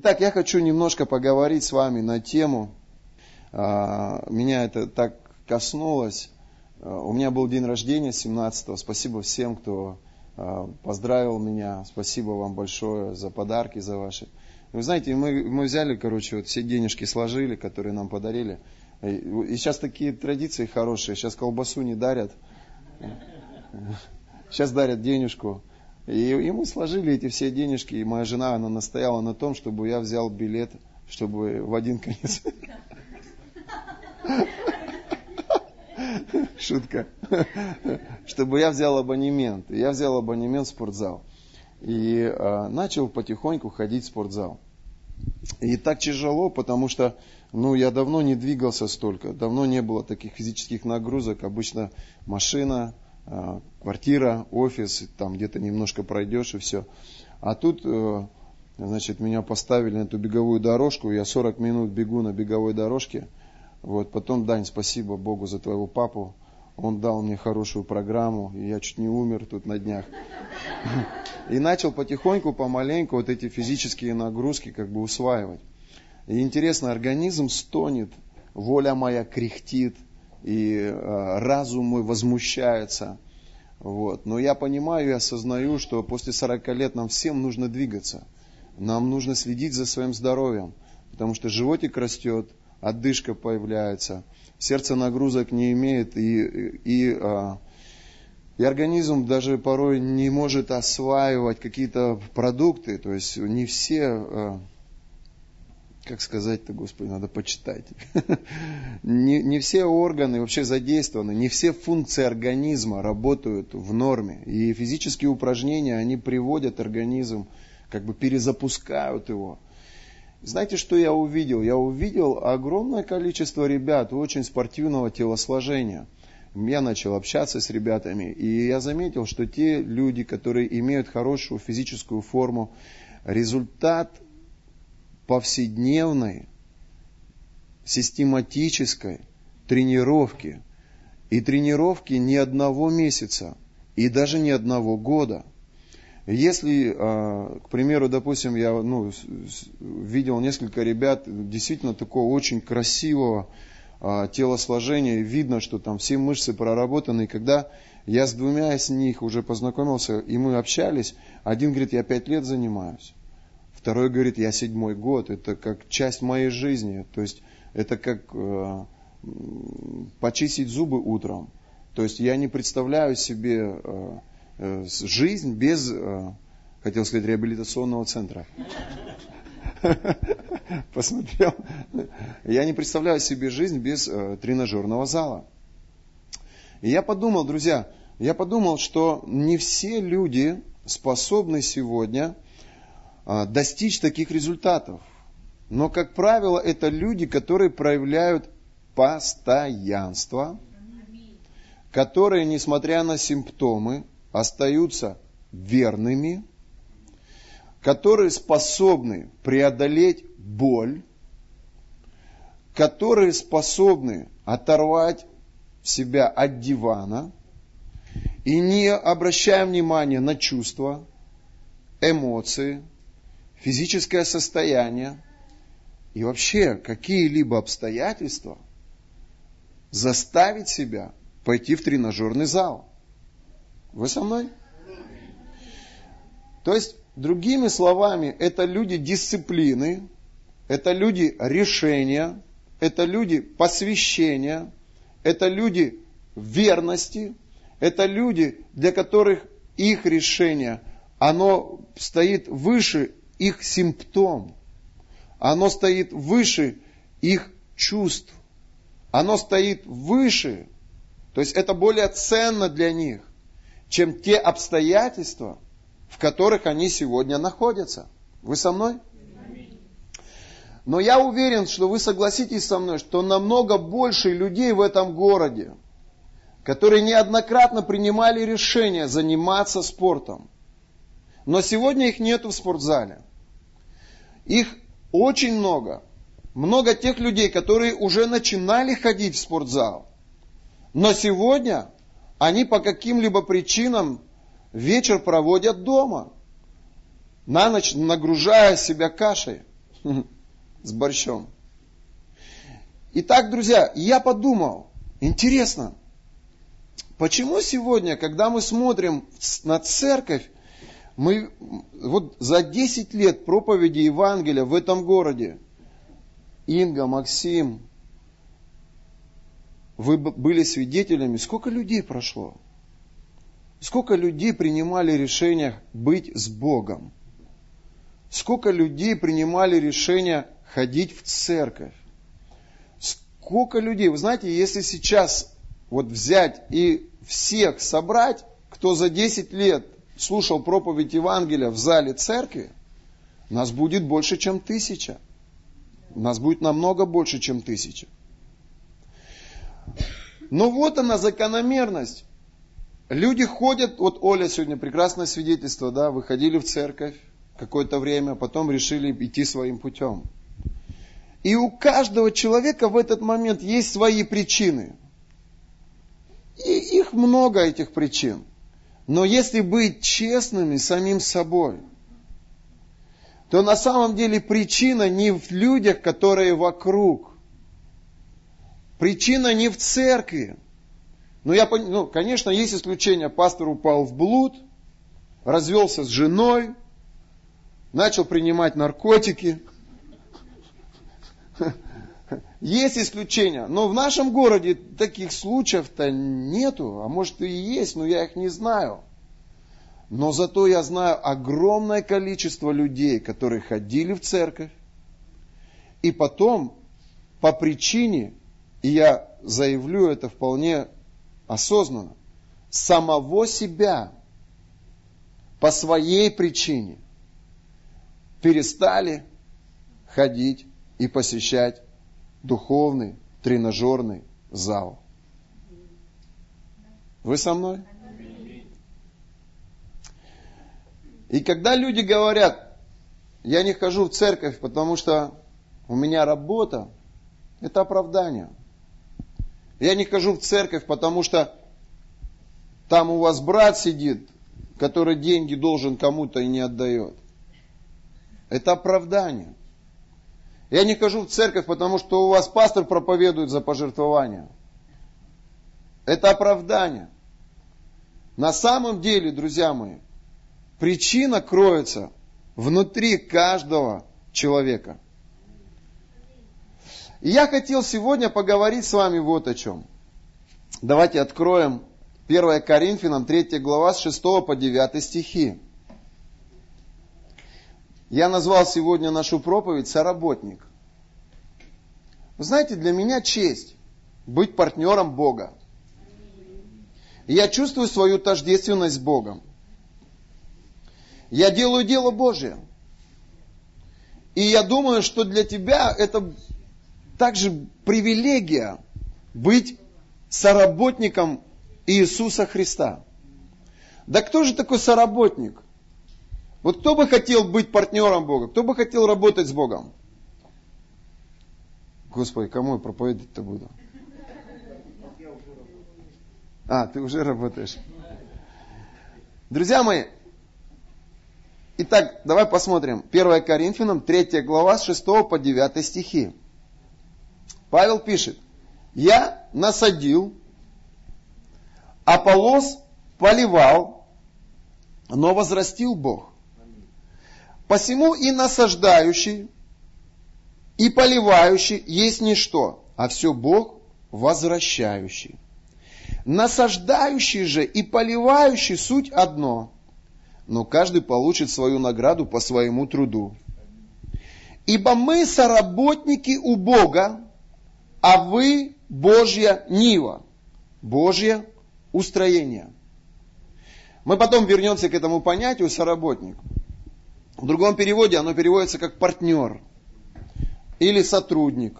Итак, я хочу немножко поговорить с вами на тему, а, меня это так коснулось. А, у меня был день рождения 17-го. Спасибо всем, кто а, поздравил меня. Спасибо вам большое за подарки, за ваши. Вы знаете, мы, мы взяли, короче, вот все денежки сложили, которые нам подарили. И сейчас такие традиции хорошие. Сейчас колбасу не дарят. Сейчас дарят денежку. И, мы сложили эти все денежки, и моя жена, она настояла на том, чтобы я взял билет, чтобы в один конец. Шутка. Чтобы я взял абонемент. Я взял абонемент в спортзал. И а, начал потихоньку ходить в спортзал. И так тяжело, потому что ну, я давно не двигался столько, давно не было таких физических нагрузок. Обычно машина, квартира, офис, там где-то немножко пройдешь и все. А тут, э, значит, меня поставили на эту беговую дорожку, я 40 минут бегу на беговой дорожке. Вот, потом, Дань, спасибо Богу за твоего папу, он дал мне хорошую программу, и я чуть не умер тут на днях. И начал потихоньку, помаленьку вот эти физические нагрузки как бы усваивать. И интересно, организм стонет, воля моя кряхтит, и э, разум мой возмущается. Вот. Но я понимаю и осознаю, что после 40 лет нам всем нужно двигаться. Нам нужно следить за своим здоровьем, потому что животик растет, отдышка появляется, сердце нагрузок не имеет, и, и, а, и организм даже порой не может осваивать какие-то продукты. То есть не все а, как сказать-то, Господи, надо почитать. не, не все органы вообще задействованы, не все функции организма работают в норме. И физические упражнения, они приводят организм, как бы перезапускают его. Знаете, что я увидел? Я увидел огромное количество ребят очень спортивного телосложения. Я начал общаться с ребятами, и я заметил, что те люди, которые имеют хорошую физическую форму, результат повседневной, систематической тренировки. И тренировки не одного месяца, и даже не одного года. Если, а, к примеру, допустим, я ну, видел несколько ребят действительно такого очень красивого а, телосложения, видно, что там все мышцы проработаны, и когда я с двумя из них уже познакомился, и мы общались, один говорит, я пять лет занимаюсь. Второй говорит, я седьмой год, это как часть моей жизни, то есть это как э, почистить зубы утром. То есть я не представляю себе э, э, жизнь без, э, хотел сказать, реабилитационного центра. Посмотрел. Я не представляю себе жизнь без э, тренажерного зала. И я подумал, друзья, я подумал, что не все люди способны сегодня достичь таких результатов. Но, как правило, это люди, которые проявляют постоянство, которые, несмотря на симптомы, остаются верными, которые способны преодолеть боль, которые способны оторвать себя от дивана и не обращая внимания на чувства, эмоции, физическое состояние и вообще какие-либо обстоятельства заставить себя пойти в тренажерный зал. Вы со мной? То есть, другими словами, это люди дисциплины, это люди решения, это люди посвящения, это люди верности, это люди, для которых их решение, оно стоит выше их симптом. Оно стоит выше их чувств. Оно стоит выше. То есть это более ценно для них, чем те обстоятельства, в которых они сегодня находятся. Вы со мной? Но я уверен, что вы согласитесь со мной, что намного больше людей в этом городе, которые неоднократно принимали решение заниматься спортом. Но сегодня их нету в спортзале. Их очень много. Много тех людей, которые уже начинали ходить в спортзал. Но сегодня они по каким-либо причинам вечер проводят дома. На ночь нагружая себя кашей. С борщом. Итак, друзья, я подумал, интересно, почему сегодня, когда мы смотрим на церковь, мы вот за 10 лет проповеди Евангелия в этом городе, Инга, Максим, вы были свидетелями, сколько людей прошло? Сколько людей принимали решение быть с Богом? Сколько людей принимали решение ходить в церковь? Сколько людей? Вы знаете, если сейчас вот взять и всех собрать, кто за 10 лет слушал проповедь Евангелия в зале церкви, нас будет больше, чем тысяча. Нас будет намного больше, чем тысяча. Но вот она закономерность. Люди ходят, вот Оля сегодня прекрасное свидетельство, да, выходили в церковь какое-то время, потом решили идти своим путем. И у каждого человека в этот момент есть свои причины. И их много, этих причин. Но если быть честными самим собой, то на самом деле причина не в людях, которые вокруг. Причина не в церкви. Ну, я, ну, конечно, есть исключения. Пастор упал в блуд, развелся с женой, начал принимать наркотики. Есть исключения, но в нашем городе таких случаев-то нету, а может и есть, но я их не знаю. Но зато я знаю огромное количество людей, которые ходили в церковь, и потом по причине, и я заявлю это вполне осознанно, самого себя по своей причине перестали ходить и посещать духовный тренажерный зал. Вы со мной? И когда люди говорят, я не хожу в церковь, потому что у меня работа, это оправдание. Я не хожу в церковь, потому что там у вас брат сидит, который деньги должен кому-то и не отдает. Это оправдание. Я не хожу в церковь, потому что у вас пастор проповедует за пожертвования. Это оправдание. На самом деле, друзья мои, причина кроется внутри каждого человека. И я хотел сегодня поговорить с вами вот о чем. Давайте откроем 1 Коринфянам 3 глава с 6 по 9 стихи. Я назвал сегодня нашу проповедь «Соработник». Вы знаете, для меня честь быть партнером Бога. Я чувствую свою тождественность с Богом. Я делаю дело Божие. И я думаю, что для тебя это также привилегия быть соработником Иисуса Христа. Да кто же такой соработник? Вот кто бы хотел быть партнером Бога? Кто бы хотел работать с Богом? Господи, кому я проповедовать-то буду? А, ты уже работаешь. Друзья мои, итак, давай посмотрим. 1 Коринфянам, 3 глава, с 6 по 9 стихи. Павел пишет, я насадил, Аполос поливал, но возрастил Бог. Посему и насаждающий, и поливающий есть ничто, а все Бог возвращающий. Насаждающий же и поливающий суть одно, но каждый получит свою награду по своему труду. Ибо мы соработники у Бога, а вы Божья Нива, Божье устроение. Мы потом вернемся к этому понятию соработник. В другом переводе оно переводится как партнер или сотрудник.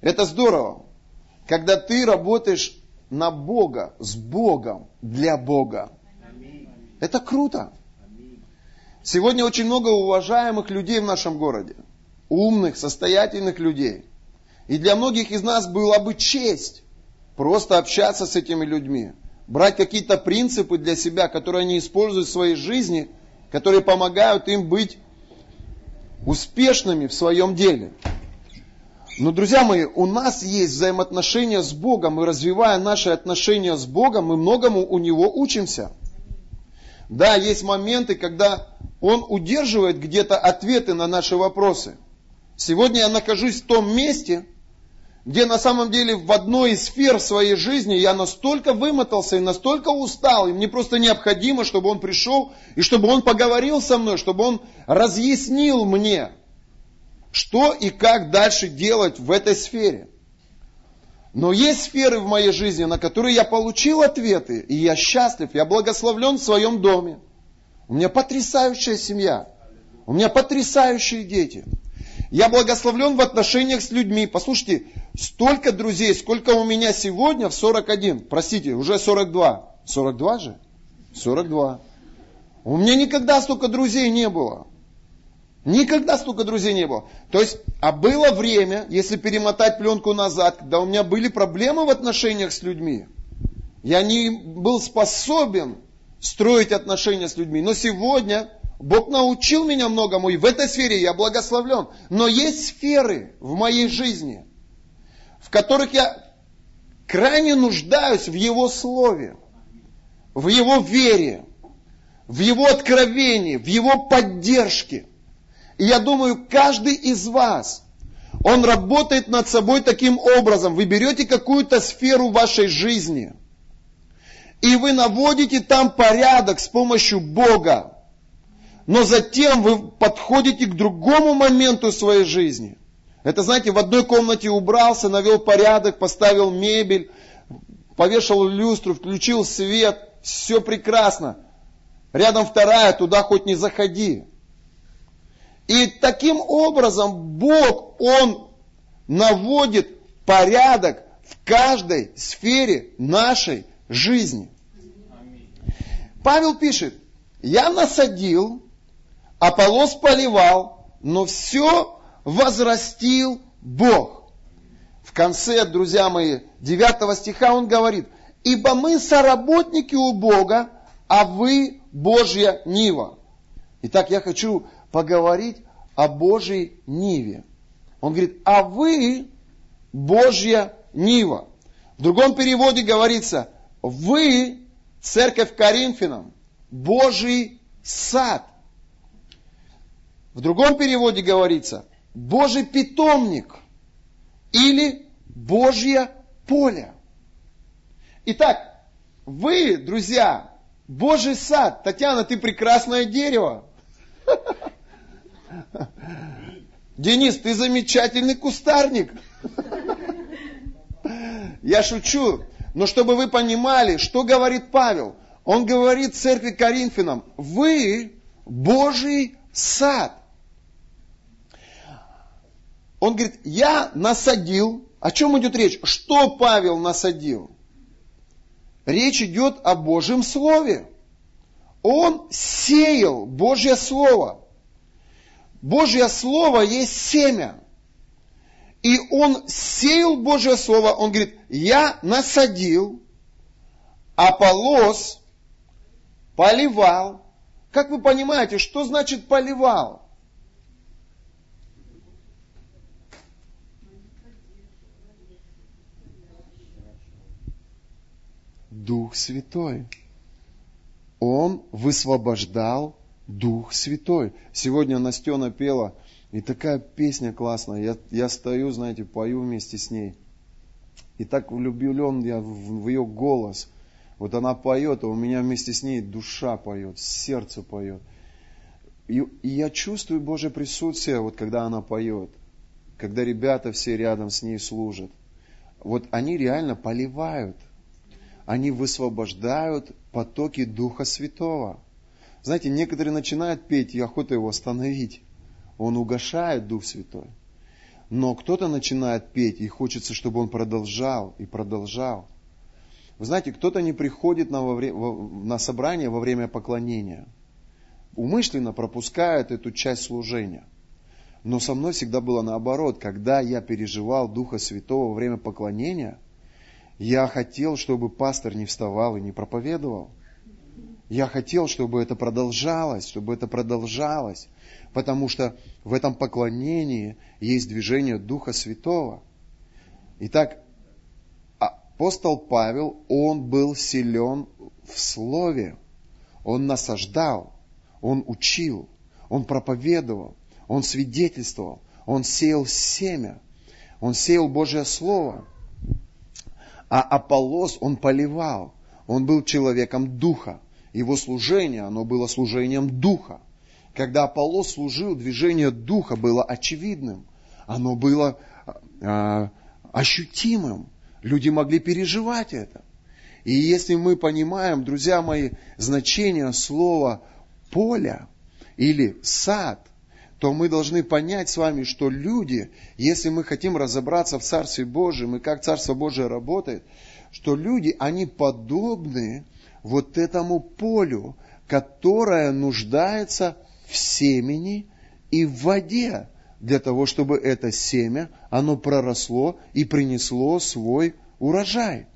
Это здорово, когда ты работаешь на Бога, с Богом, для Бога. Это круто. Сегодня очень много уважаемых людей в нашем городе. Умных, состоятельных людей. И для многих из нас была бы честь просто общаться с этими людьми. Брать какие-то принципы для себя, которые они используют в своей жизни – которые помогают им быть успешными в своем деле. Но, друзья мои, у нас есть взаимоотношения с Богом, и развивая наши отношения с Богом, мы многому у Него учимся. Да, есть моменты, когда Он удерживает где-то ответы на наши вопросы. Сегодня я нахожусь в том месте, где на самом деле в одной из сфер своей жизни я настолько вымотался и настолько устал, и мне просто необходимо, чтобы он пришел, и чтобы он поговорил со мной, чтобы он разъяснил мне, что и как дальше делать в этой сфере. Но есть сферы в моей жизни, на которые я получил ответы, и я счастлив, я благословлен в своем доме. У меня потрясающая семья, у меня потрясающие дети – я благословлен в отношениях с людьми. Послушайте, столько друзей, сколько у меня сегодня в 41. Простите, уже 42. 42 же? 42. У меня никогда столько друзей не было. Никогда столько друзей не было. То есть, а было время, если перемотать пленку назад, когда у меня были проблемы в отношениях с людьми. Я не был способен строить отношения с людьми. Но сегодня Бог научил меня многому, и в этой сфере я благословлен. Но есть сферы в моей жизни, в которых я крайне нуждаюсь в Его Слове, в Его вере, в Его откровении, в Его поддержке. И я думаю, каждый из вас, он работает над собой таким образом. Вы берете какую-то сферу вашей жизни, и вы наводите там порядок с помощью Бога но затем вы подходите к другому моменту своей жизни. Это, знаете, в одной комнате убрался, навел порядок, поставил мебель, повешал люстру, включил свет, все прекрасно. Рядом вторая, туда хоть не заходи. И таким образом Бог, Он наводит порядок в каждой сфере нашей жизни. Павел пишет, я насадил, Аполос поливал, но все возрастил Бог. В конце, друзья мои, 9 стиха он говорит, ибо мы соработники у Бога, а вы Божья Нива. Итак, я хочу поговорить о Божьей Ниве. Он говорит, а вы Божья Нива. В другом переводе говорится, вы, церковь Коринфянам, Божий сад. В другом переводе говорится Божий питомник или Божье поле. Итак, вы, друзья, Божий сад. Татьяна, ты прекрасное дерево. Денис, ты замечательный кустарник. Я шучу, но чтобы вы понимали, что говорит Павел. Он говорит церкви Коринфянам, вы Божий сад. Он говорит, я насадил. О чем идет речь? Что Павел насадил? Речь идет о Божьем Слове. Он сеял Божье Слово. Божье Слово есть семя. И он сеял Божье Слово, он говорит, я насадил, Аполос поливал. Как вы понимаете, что значит поливал? Дух Святой. Он высвобождал Дух Святой. Сегодня Настена пела, и такая песня классная. Я, я стою, знаете, пою вместе с ней. И так влюблен я в, в ее голос. Вот она поет, а у меня вместе с ней душа поет, сердце поет. И, и я чувствую Божье присутствие, вот когда она поет. Когда ребята все рядом с ней служат. Вот они реально поливают – они высвобождают потоки Духа Святого. Знаете, некоторые начинают петь, и охота его остановить. Он угошает Дух Святой. Но кто-то начинает петь, и хочется, чтобы он продолжал и продолжал. Вы знаете, кто-то не приходит на, во время, на собрание во время поклонения. Умышленно пропускает эту часть служения. Но со мной всегда было наоборот. Когда я переживал Духа Святого во время поклонения – я хотел, чтобы пастор не вставал и не проповедовал. Я хотел, чтобы это продолжалось, чтобы это продолжалось, потому что в этом поклонении есть движение Духа Святого. Итак, апостол Павел, он был силен в Слове. Он насаждал, он учил, он проповедовал, он свидетельствовал, он сеял семя, он сеял Божье Слово. А Аполлос, он поливал, он был человеком Духа. Его служение, оно было служением Духа. Когда Аполлос служил, движение Духа было очевидным. Оно было э, ощутимым. Люди могли переживать это. И если мы понимаем, друзья мои, значение слова поля или сад, то мы должны понять с вами, что люди, если мы хотим разобраться в Царстве Божьем и как Царство Божие работает, что люди, они подобны вот этому полю, которое нуждается в семени и в воде, для того, чтобы это семя, оно проросло и принесло свой урожай.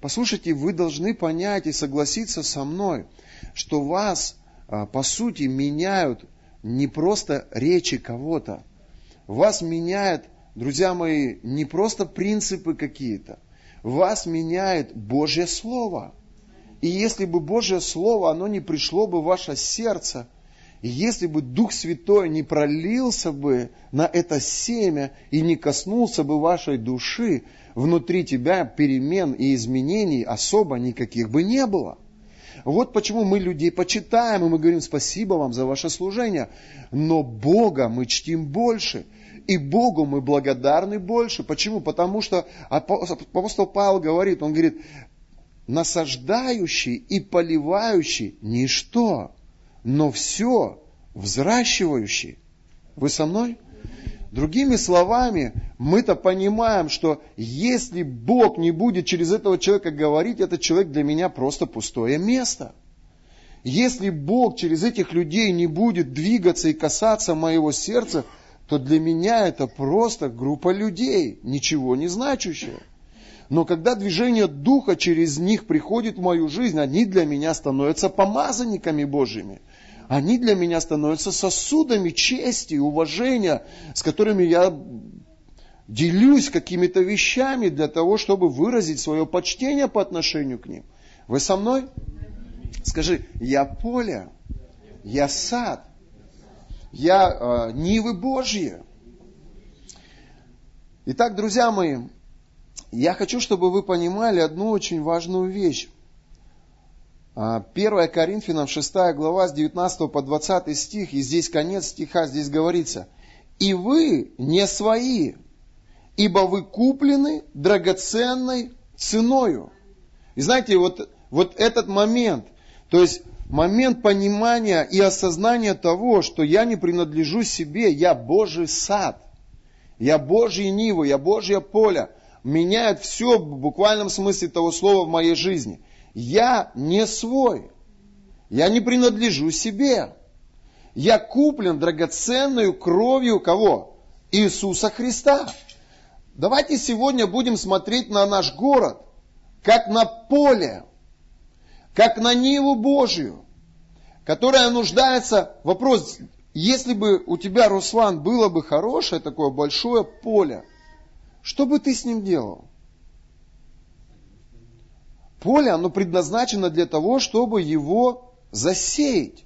Послушайте, вы должны понять и согласиться со мной, что вас, а, по сути, меняют не просто речи кого-то. Вас меняет, друзья мои, не просто принципы какие-то. Вас меняет Божье Слово. И если бы Божье Слово, оно не пришло бы в ваше сердце, если бы Дух Святой не пролился бы на это семя и не коснулся бы вашей души, внутри тебя перемен и изменений особо никаких бы не было. Вот почему мы людей почитаем, и мы говорим спасибо вам за ваше служение. Но Бога мы чтим больше. И Богу мы благодарны больше. Почему? Потому что апостол Павел говорит, он говорит, насаждающий и поливающий ничто но все взращивающий. Вы со мной? Другими словами, мы-то понимаем, что если Бог не будет через этого человека говорить, этот человек для меня просто пустое место. Если Бог через этих людей не будет двигаться и касаться моего сердца, то для меня это просто группа людей, ничего не значащая. Но когда движение Духа через них приходит в мою жизнь, они для меня становятся помазанниками Божьими – они для меня становятся сосудами чести и уважения, с которыми я делюсь какими-то вещами для того, чтобы выразить свое почтение по отношению к ним. Вы со мной? Скажи, я поле, я сад, я э, нивы Божьи. Итак, друзья мои, я хочу, чтобы вы понимали одну очень важную вещь. 1 а, Коринфянам 6 глава с 19 по 20 стих, и здесь конец стиха, здесь говорится, «И вы не свои, ибо вы куплены драгоценной ценою». И знаете, вот, вот этот момент, то есть момент понимания и осознания того, что я не принадлежу себе, я Божий сад, я Божий Ниву, я Божье поле, меняет все в буквальном смысле того слова в моей жизни – я не свой. Я не принадлежу себе. Я куплен драгоценную кровью кого? Иисуса Христа. Давайте сегодня будем смотреть на наш город, как на поле, как на Ниву Божию, которая нуждается, вопрос, если бы у тебя, Руслан, было бы хорошее такое большое поле, что бы ты с ним делал? Поле, оно предназначено для того, чтобы его засеять.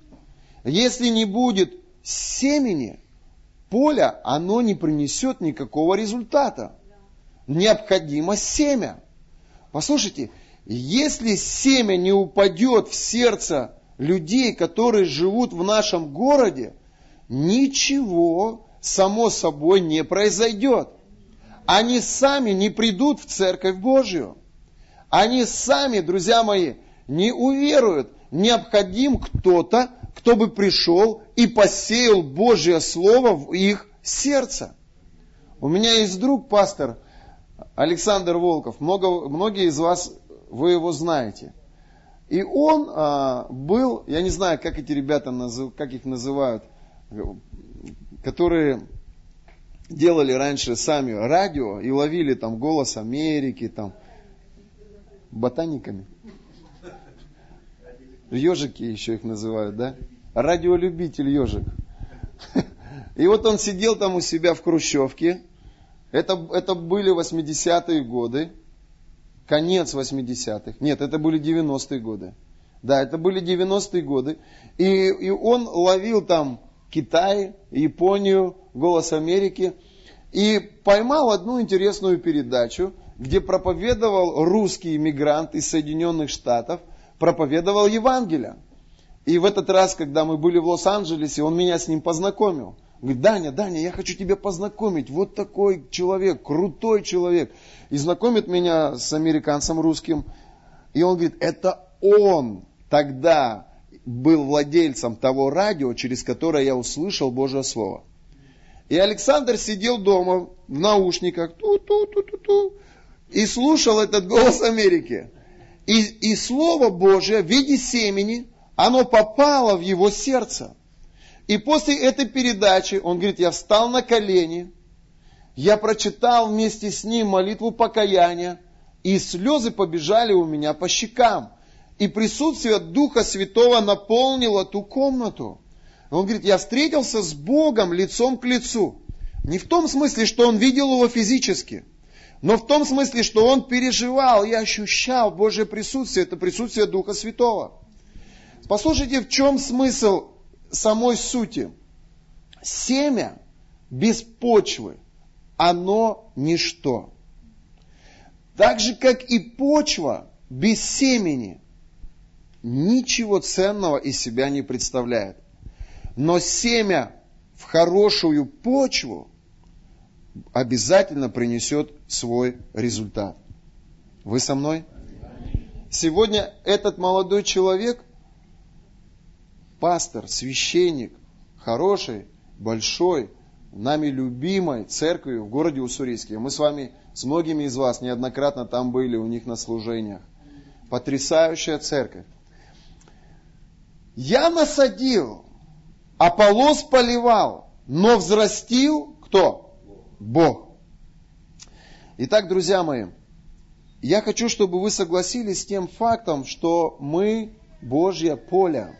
Если не будет семени, поле, оно не принесет никакого результата. Необходимо семя. Послушайте, если семя не упадет в сердце людей, которые живут в нашем городе, ничего само собой не произойдет. Они сами не придут в Церковь Божию. Они сами, друзья мои, не уверуют. Необходим кто-то, кто бы пришел и посеял Божье Слово в их сердце. У меня есть друг, пастор Александр Волков. Много, многие из вас, вы его знаете. И он а, был, я не знаю, как эти ребята, назыв, как их называют, которые делали раньше сами радио и ловили там голос Америки, там, ботаниками. Ежики еще их называют, да? Радиолюбитель ежик. И вот он сидел там у себя в Хрущевке. Это, это были 80-е годы. Конец 80-х. Нет, это были 90-е годы. Да, это были 90-е годы. И, и он ловил там Китай, Японию, Голос Америки. И поймал одну интересную передачу, где проповедовал русский иммигрант из Соединенных Штатов, проповедовал Евангелие. И в этот раз, когда мы были в Лос-Анджелесе, он меня с ним познакомил. Говорит, Даня, Даня, я хочу тебя познакомить. Вот такой человек, крутой человек. И знакомит меня с американцем русским. И он говорит, это он тогда был владельцем того радио, через которое я услышал Божье Слово. И Александр сидел дома в наушниках ту-ту-ту-ту-ту, и слушал этот голос Америки. И, и Слово Божье в виде семени, оно попало в его сердце. И после этой передачи, он говорит, я встал на колени, я прочитал вместе с ним молитву покаяния, и слезы побежали у меня по щекам. И присутствие Духа Святого наполнило ту комнату. Он говорит, я встретился с Богом лицом к лицу. Не в том смысле, что он видел его физически, но в том смысле, что он переживал и ощущал Божье присутствие, это присутствие Духа Святого. Послушайте, в чем смысл самой сути. Семя без почвы, оно ничто. Так же, как и почва без семени, ничего ценного из себя не представляет. Но семя в хорошую почву обязательно принесет свой результат. Вы со мной? Сегодня этот молодой человек, пастор, священник, хороший, большой, нами любимой церкви в городе Уссурийске. Мы с вами, с многими из вас неоднократно там были, у них на служениях. Потрясающая церковь. Я насадил, Аполос поливал, но взрастил кто? Бог. Итак, друзья мои, я хочу, чтобы вы согласились с тем фактом, что мы Божье поле.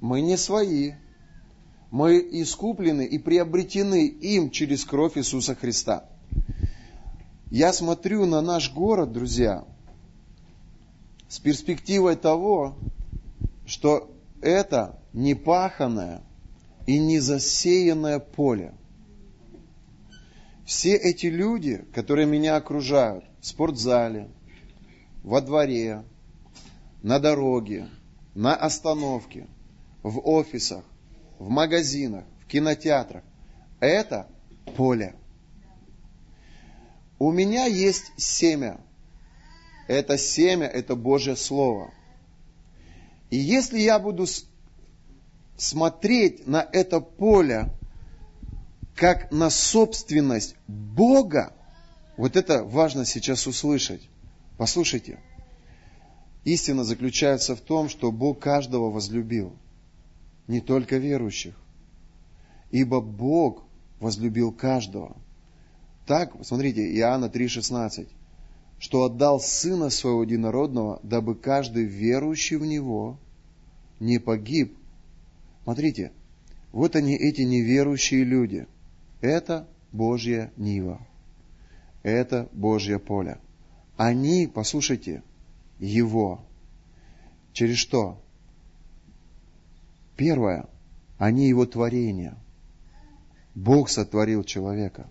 Мы не свои. Мы искуплены и приобретены им через кровь Иисуса Христа. Я смотрю на наш город, друзья, с перспективой того, что это непаханное и не засеянное поле – все эти люди, которые меня окружают в спортзале, во дворе, на дороге, на остановке, в офисах, в магазинах, в кинотеатрах, это поле. У меня есть семя. Это семя, это Божье Слово. И если я буду смотреть на это поле как на собственность Бога, вот это важно сейчас услышать. Послушайте, истина заключается в том, что Бог каждого возлюбил, не только верующих. Ибо Бог возлюбил каждого. Так, смотрите, Иоанна 3,16, что отдал Сына Своего Единородного, дабы каждый верующий в Него не погиб. Смотрите, вот они, эти неверующие люди – это Божья Нива. Это Божье поле. Они, послушайте, Его. Через что? Первое, они Его творение. Бог сотворил человека.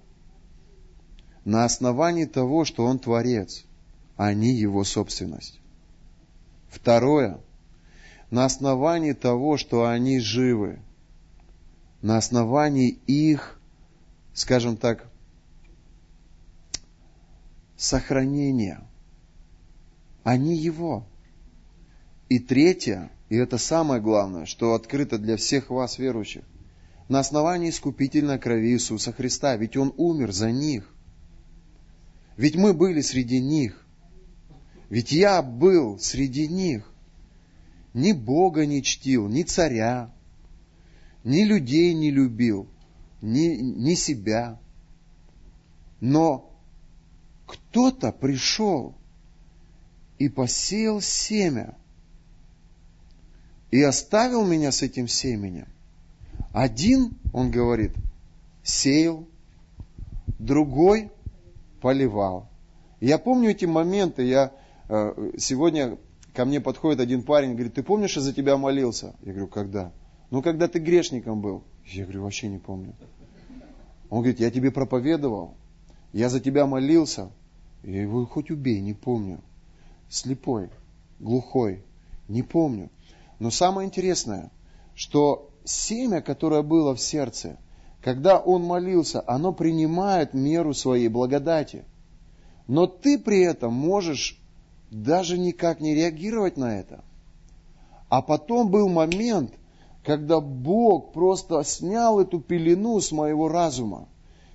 На основании того, что Он Творец, они Его собственность. Второе, на основании того, что они живы, на основании их скажем так, сохранения. Они Его. И третье, и это самое главное, что открыто для всех вас, верующих, на основании искупительной крови Иисуса Христа. Ведь Он умер за них. Ведь мы были среди них. Ведь я был среди них. Ни Бога не чтил, ни царя, ни людей не любил ни, ни себя. Но кто-то пришел и посеял семя и оставил меня с этим семенем. Один, он говорит, сеял, другой поливал. я помню эти моменты, я э, сегодня ко мне подходит один парень, говорит, ты помнишь, я за тебя молился? Я говорю, когда? Ну, когда ты грешником был. Я говорю, вообще не помню. Он говорит, я тебе проповедовал, я за тебя молился. Я его хоть убей, не помню. Слепой, глухой, не помню. Но самое интересное, что семя, которое было в сердце, когда он молился, оно принимает меру своей благодати. Но ты при этом можешь даже никак не реагировать на это. А потом был момент, когда Бог просто снял эту пелену с моего разума,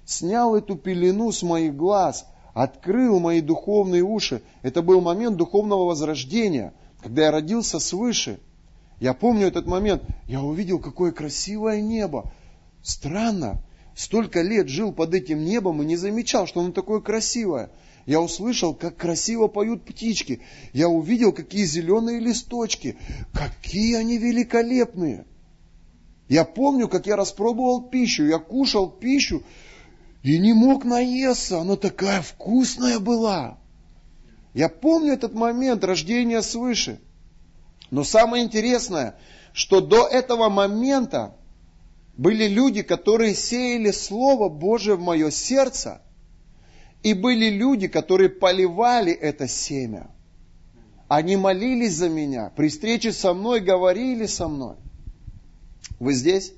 снял эту пелену с моих глаз, открыл мои духовные уши. Это был момент духовного возрождения, когда я родился свыше. Я помню этот момент, я увидел, какое красивое небо. Странно, столько лет жил под этим небом и не замечал, что оно такое красивое. Я услышал, как красиво поют птички. Я увидел, какие зеленые листочки. Какие они великолепные. Я помню, как я распробовал пищу. Я кушал пищу и не мог наесться. Она такая вкусная была. Я помню этот момент рождения свыше. Но самое интересное, что до этого момента были люди, которые сеяли Слово Божие в мое сердце, и были люди, которые поливали это семя. Они молились за меня, при встрече со мной говорили со мной – вы здесь?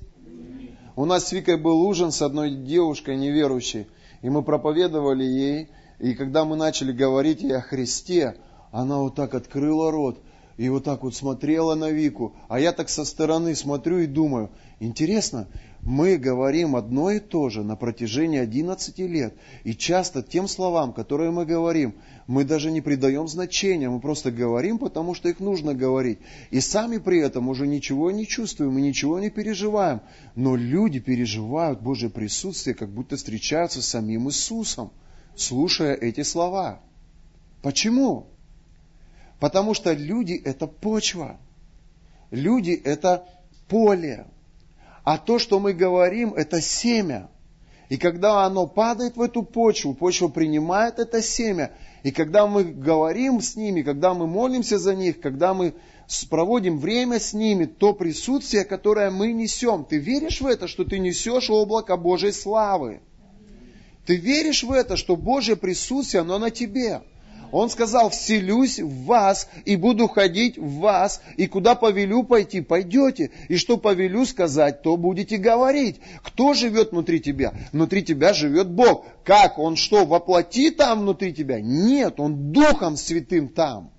У нас с Викой был ужин с одной девушкой неверующей, и мы проповедовали ей, и когда мы начали говорить ей о Христе, она вот так открыла рот и вот так вот смотрела на Вику, а я так со стороны смотрю и думаю, интересно, мы говорим одно и то же на протяжении 11 лет. И часто тем словам, которые мы говорим, мы даже не придаем значения, мы просто говорим, потому что их нужно говорить. И сами при этом уже ничего не чувствуем и ничего не переживаем. Но люди переживают Божье присутствие, как будто встречаются с самим Иисусом, слушая эти слова. Почему? Потому что люди – это почва. Люди – это поле. А то, что мы говорим, это семя. И когда оно падает в эту почву, почва принимает это семя. И когда мы говорим с ними, когда мы молимся за них, когда мы проводим время с ними, то присутствие, которое мы несем, ты веришь в это, что ты несешь облако Божьей славы? Ты веришь в это, что Божье присутствие, оно на тебе? Он сказал, вселюсь в вас и буду ходить в вас, и куда повелю пойти, пойдете. И что повелю сказать, то будете говорить. Кто живет внутри тебя? Внутри тебя живет Бог. Как? Он что, воплоти там внутри тебя? Нет, Он Духом Святым там.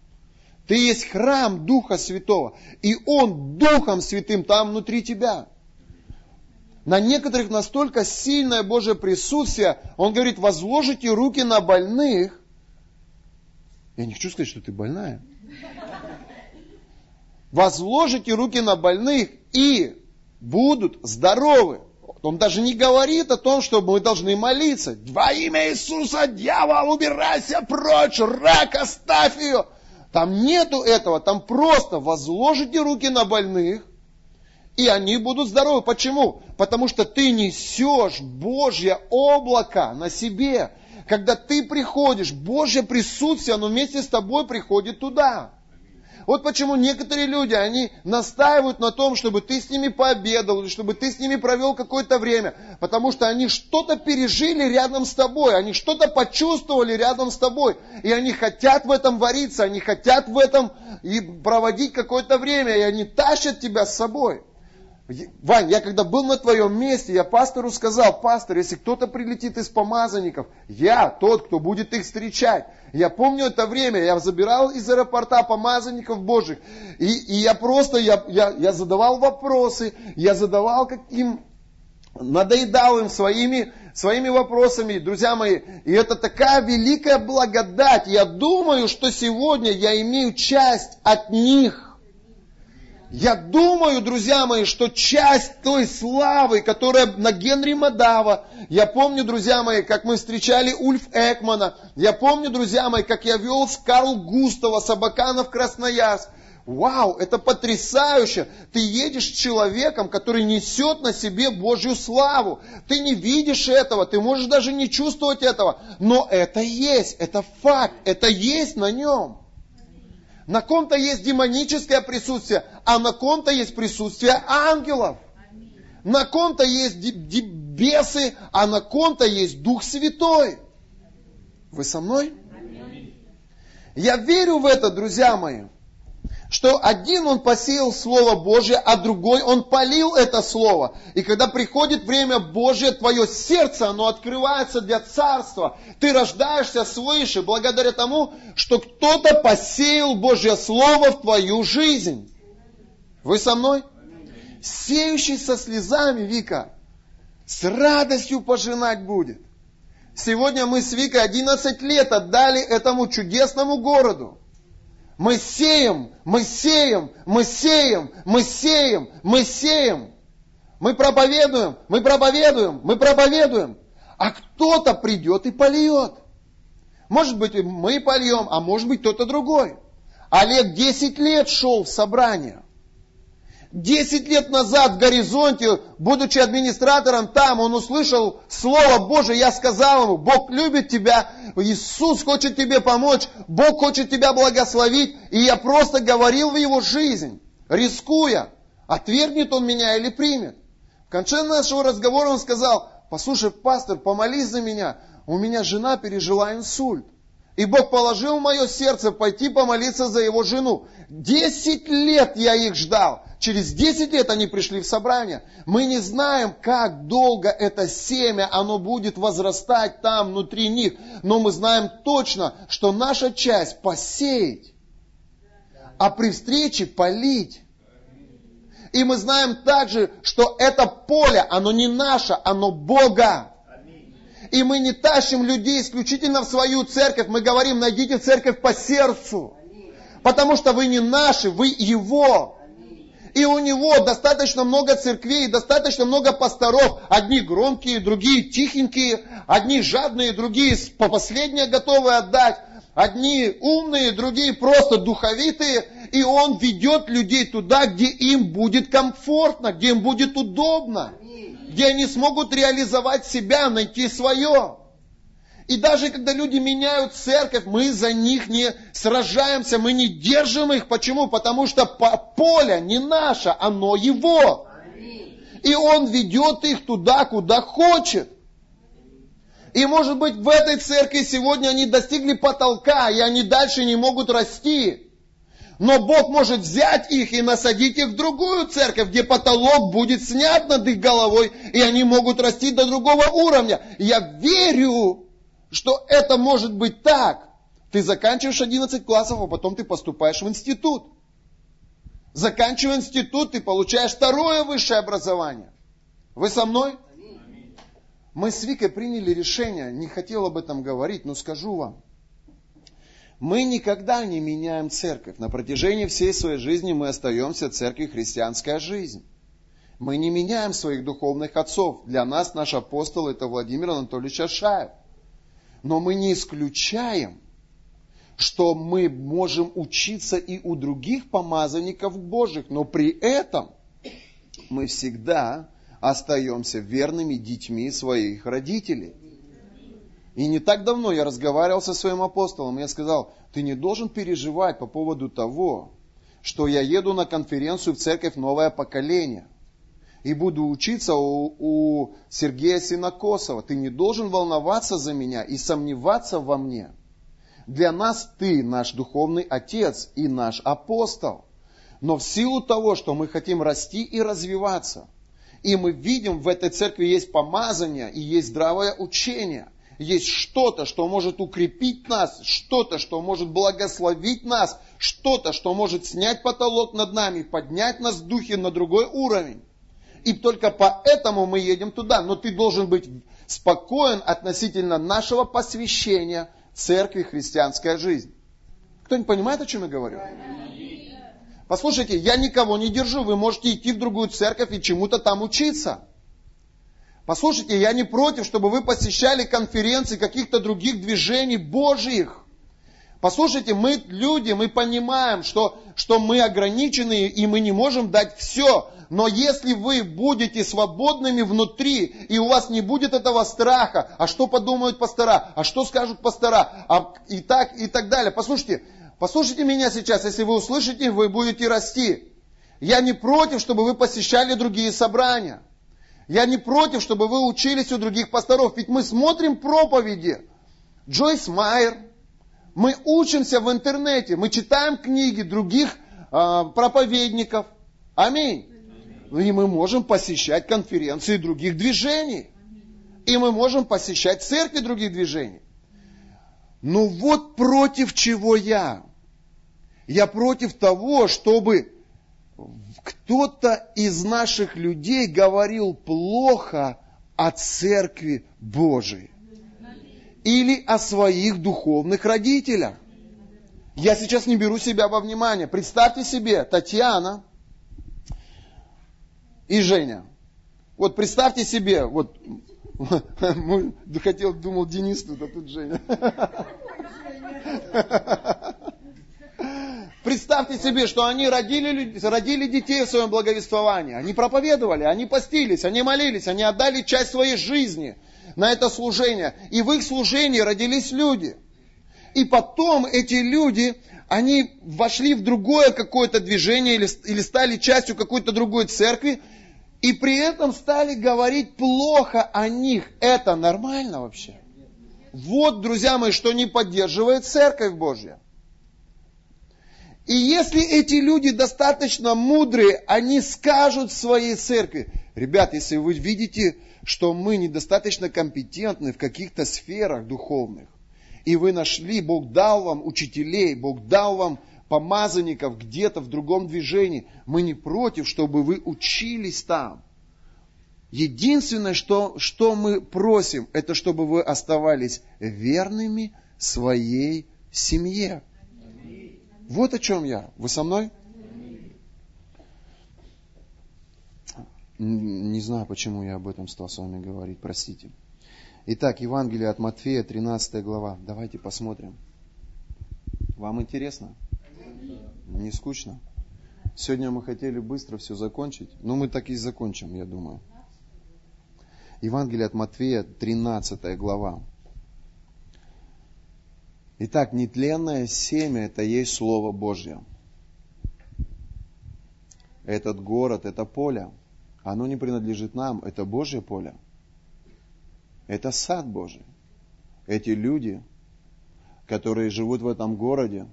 Ты есть храм Духа Святого, и Он Духом Святым там внутри тебя. На некоторых настолько сильное Божье присутствие, Он говорит, возложите руки на больных, я не хочу сказать, что ты больная. Возложите руки на больных и будут здоровы. Он даже не говорит о том, что мы должны молиться. Во имя Иисуса, дьявол, убирайся прочь, рак, оставь ее. Там нету этого, там просто возложите руки на больных, и они будут здоровы. Почему? Потому что ты несешь Божье облако на себе. Когда ты приходишь, Божье присутствие, оно вместе с тобой приходит туда. Вот почему некоторые люди, они настаивают на том, чтобы ты с ними пообедал, или чтобы ты с ними провел какое-то время, потому что они что-то пережили рядом с тобой, они что-то почувствовали рядом с тобой, и они хотят в этом вариться, они хотят в этом и проводить какое-то время, и они тащат тебя с собой. Вань, я когда был на твоем месте, я пастору сказал, пастор, если кто-то прилетит из помазанников, я тот, кто будет их встречать. Я помню это время, я забирал из аэропорта помазанников Божьих, и, и я просто, я, я, я задавал вопросы, я задавал каким, надоедал им своими, своими вопросами, друзья мои. И это такая великая благодать. Я думаю, что сегодня я имею часть от них. Я думаю, друзья мои, что часть той славы, которая на Генри Мадава, я помню, друзья мои, как мы встречали Ульф Экмана, я помню, друзья мои, как я вел с Карл Густава, Собакана в Красноярск, Вау, это потрясающе. Ты едешь с человеком, который несет на себе Божью славу. Ты не видишь этого, ты можешь даже не чувствовать этого. Но это есть, это факт, это есть на нем. На ком-то есть демоническое присутствие, а на ком-то есть присутствие ангелов. На ком-то есть бесы, а на ком-то есть Дух Святой. Вы со мной? Я верю в это, друзья мои что один он посеял Слово Божье, а другой он полил это Слово. И когда приходит время Божье, твое сердце, оно открывается для Царства. Ты рождаешься свыше благодаря тому, что кто-то посеял Божье Слово в твою жизнь. Вы со мной? Сеющий со слезами, Вика, с радостью пожинать будет. Сегодня мы с Викой 11 лет отдали этому чудесному городу. Мы сеем, мы сеем, мы сеем, мы сеем, мы сеем. Мы проповедуем, мы проповедуем, мы проповедуем. А кто-то придет и польет. Может быть, мы польем, а может быть, кто-то другой. Олег 10 лет шел в собрание. Десять лет назад в горизонте, будучи администратором там, он услышал Слово Божие, я сказал ему, Бог любит тебя, Иисус хочет тебе помочь, Бог хочет тебя благословить, и я просто говорил в его жизнь, рискуя, отвергнет он меня или примет. В конце нашего разговора он сказал, послушай, пастор, помолись за меня, у меня жена пережила инсульт. И Бог положил в мое сердце пойти помолиться за его жену. Десять лет я их ждал. Через 10 лет они пришли в собрание. Мы не знаем, как долго это семя, оно будет возрастать там внутри них. Но мы знаем точно, что наша часть посеять, а при встрече полить. И мы знаем также, что это поле, оно не наше, оно Бога. И мы не тащим людей исключительно в свою церковь. Мы говорим, найдите церковь по сердцу. Потому что вы не наши, вы Его. И у него достаточно много церквей, достаточно много пасторов. Одни громкие, другие тихенькие, одни жадные, другие по последнее готовы отдать. Одни умные, другие просто духовитые. И он ведет людей туда, где им будет комфортно, где им будет удобно. Где они смогут реализовать себя, найти свое. И даже когда люди меняют церковь, мы за них не сражаемся, мы не держим их. Почему? Потому что поле не наше, оно его. И он ведет их туда, куда хочет. И может быть в этой церкви сегодня они достигли потолка, и они дальше не могут расти. Но Бог может взять их и насадить их в другую церковь, где потолок будет снят над их головой, и они могут расти до другого уровня. Я верю, что это может быть так. Ты заканчиваешь 11 классов, а потом ты поступаешь в институт. Заканчивая институт, ты получаешь второе высшее образование. Вы со мной? Мы с Викой приняли решение, не хотел об этом говорить, но скажу вам. Мы никогда не меняем церковь. На протяжении всей своей жизни мы остаемся церковью христианская жизнь. Мы не меняем своих духовных отцов. Для нас наш апостол это Владимир Анатольевич Ашаев. Но мы не исключаем, что мы можем учиться и у других помазанников Божьих, но при этом мы всегда остаемся верными детьми своих родителей. И не так давно я разговаривал со своим апостолом, и я сказал, ты не должен переживать по поводу того, что я еду на конференцию в церковь «Новое поколение» и буду учиться у, у Сергея Синокосова. Ты не должен волноваться за меня и сомневаться во мне. Для нас ты наш духовный отец и наш апостол. Но в силу того, что мы хотим расти и развиваться, и мы видим, в этой церкви есть помазание и есть здравое учение, есть что-то, что может укрепить нас, что-то, что может благословить нас, что-то, что может снять потолок над нами, поднять нас в духе на другой уровень и только поэтому мы едем туда. Но ты должен быть спокоен относительно нашего посвящения церкви христианская жизнь. Кто-нибудь понимает, о чем я говорю? Послушайте, я никого не держу. Вы можете идти в другую церковь и чему-то там учиться. Послушайте, я не против, чтобы вы посещали конференции каких-то других движений Божьих. Послушайте, мы люди, мы понимаем, что, что мы ограничены и мы не можем дать все. Но если вы будете свободными внутри, и у вас не будет этого страха, а что подумают пастора, а что скажут пастора, а, и так, и так далее. Послушайте, послушайте меня сейчас, если вы услышите, вы будете расти. Я не против, чтобы вы посещали другие собрания. Я не против, чтобы вы учились у других пасторов. Ведь мы смотрим проповеди. Джойс Майер. Мы учимся в интернете. Мы читаем книги других э, проповедников. Аминь. И мы можем посещать конференции других движений. И мы можем посещать церкви других движений. Ну вот против чего я. Я против того, чтобы кто-то из наших людей говорил плохо о церкви Божией. Или о своих духовных родителях. Я сейчас не беру себя во внимание. Представьте себе, Татьяна и Женя. Вот представьте себе, вот хотел, думал Денис тут, а тут Женя. Представьте себе, что они родили, родили детей в своем благовествовании. Они проповедовали, они постились, они молились, они отдали часть своей жизни на это служение. И в их служении родились люди. И потом эти люди, они вошли в другое какое-то движение или, или стали частью какой-то другой церкви, и при этом стали говорить плохо о них. Это нормально вообще? Вот, друзья мои, что не поддерживает церковь Божья. И если эти люди достаточно мудрые, они скажут своей церкви, ребят, если вы видите, что мы недостаточно компетентны в каких-то сферах духовных, и вы нашли, Бог дал вам учителей, Бог дал вам помазанников где-то в другом движении, мы не против, чтобы вы учились там. Единственное, что, что мы просим, это чтобы вы оставались верными своей семье. Вот о чем я. Вы со мной? Не знаю, почему я об этом стал с вами говорить, простите. Итак, Евангелие от Матфея, 13 глава. Давайте посмотрим. Вам интересно? Не скучно? Сегодня мы хотели быстро все закончить, но мы так и закончим, я думаю. Евангелие от Матфея, 13 глава. Итак, нетленное семя – это есть Слово Божье. Этот город – это поле. Оно не принадлежит нам, это Божье поле. Это сад Божий. Эти люди, которые живут в этом городе,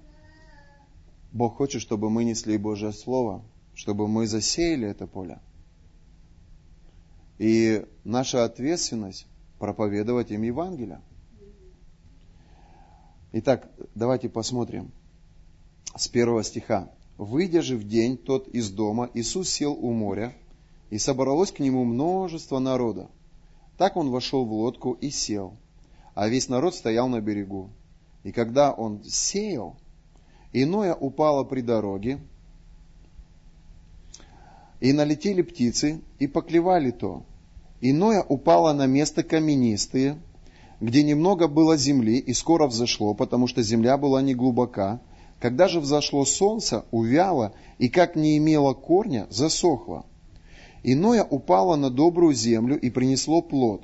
Бог хочет, чтобы мы несли Божье Слово, чтобы мы засеяли это поле. И наша ответственность проповедовать им Евангелие. Итак, давайте посмотрим с первого стиха. «Выйдя же в день тот из дома, Иисус сел у моря, и собралось к нему множество народа. Так он вошел в лодку и сел, а весь народ стоял на берегу. И когда он сеял, иное упало при дороге, и налетели птицы, и поклевали то. Иное упало на место каменистые, где немного было земли, и скоро взошло, потому что земля была не глубока. Когда же взошло солнце, увяло, и как не имело корня, засохло. Иное упало на добрую землю и принесло плод.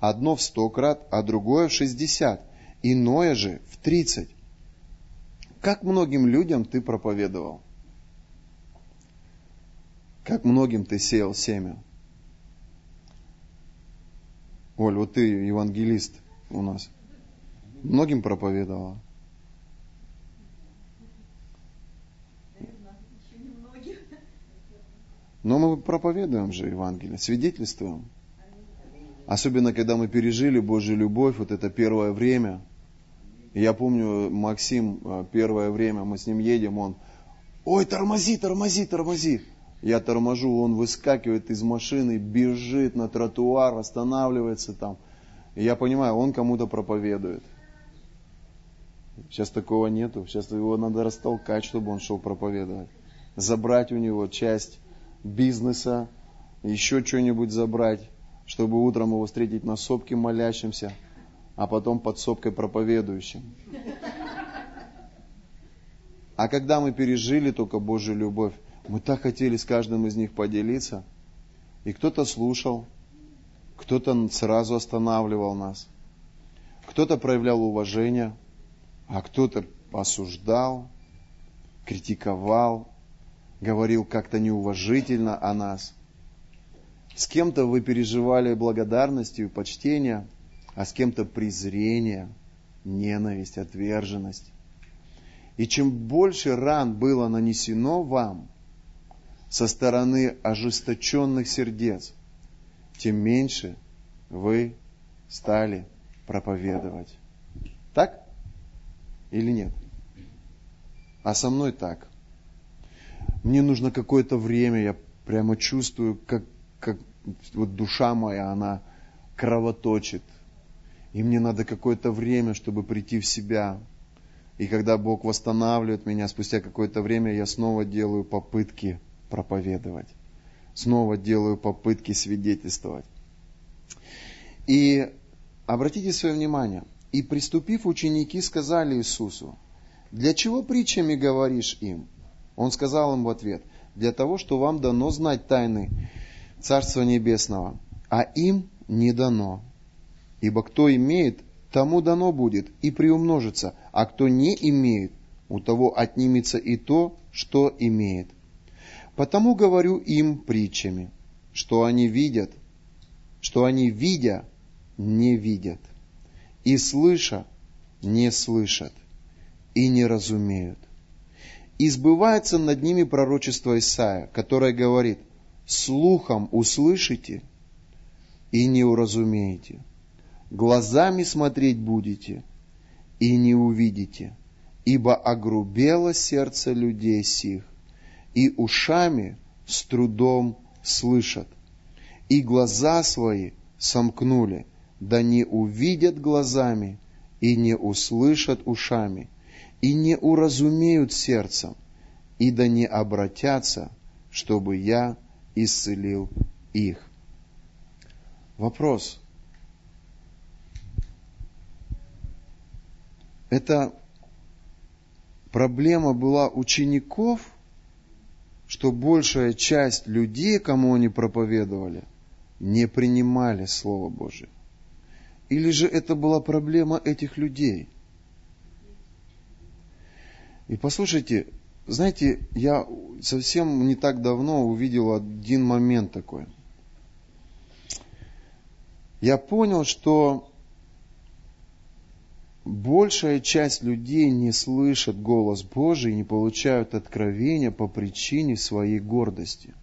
Одно в сто крат, а другое в шестьдесят, иное же в тридцать. Как многим людям ты проповедовал? Как многим ты сеял семя? Оль, вот ты евангелист у нас. Многим проповедовала. Но мы проповедуем же Евангелие, свидетельствуем. Особенно, когда мы пережили Божью любовь, вот это первое время. Я помню, Максим, э, первое время мы с ним едем, он, ой, тормози, тормози, тормози. Я торможу, он выскакивает из машины, бежит на тротуар, останавливается там. И я понимаю, он кому-то проповедует. Сейчас такого нету. Сейчас его надо растолкать, чтобы он шел проповедовать. Забрать у него часть бизнеса, еще что-нибудь забрать, чтобы утром его встретить на сопке молящимся, а потом под сопкой проповедующим. А когда мы пережили только Божью любовь, мы так хотели с каждым из них поделиться. И кто-то слушал, кто-то сразу останавливал нас, кто-то проявлял уважение, а кто-то осуждал, критиковал, говорил как-то неуважительно о нас. С кем-то вы переживали благодарностью и почтение, а с кем-то презрение, ненависть, отверженность. И чем больше ран было нанесено вам со стороны ожесточенных сердец, тем меньше вы стали проповедовать. Так или нет? А со мной так. Мне нужно какое-то время, я прямо чувствую, как, как вот душа моя, она кровоточит. И мне надо какое-то время, чтобы прийти в себя, и когда Бог восстанавливает меня, спустя какое-то время я снова делаю попытки проповедовать. Снова делаю попытки свидетельствовать. И обратите свое внимание, и приступив ученики сказали Иисусу, для чего притчами говоришь им? Он сказал им в ответ, для того, что вам дано знать тайны Царства Небесного, а им не дано. Ибо кто имеет, тому дано будет и приумножится, а кто не имеет, у того отнимется и то, что имеет. Потому говорю им притчами, что они видят, что они видя, не видят, и слыша, не слышат, и не разумеют. И сбывается над ними пророчество Исаия, которое говорит, слухом услышите и не уразумеете глазами смотреть будете и не увидите, ибо огрубело сердце людей сих, и ушами с трудом слышат, и глаза свои сомкнули, да не увидят глазами, и не услышат ушами, и не уразумеют сердцем, и да не обратятся, чтобы я исцелил их. Вопрос – эта проблема была учеников, что большая часть людей, кому они проповедовали, не принимали Слово Божие. Или же это была проблема этих людей? И послушайте, знаете, я совсем не так давно увидел один момент такой. Я понял, что большая часть людей не слышат голос Божий и не получают откровения по причине своей гордости.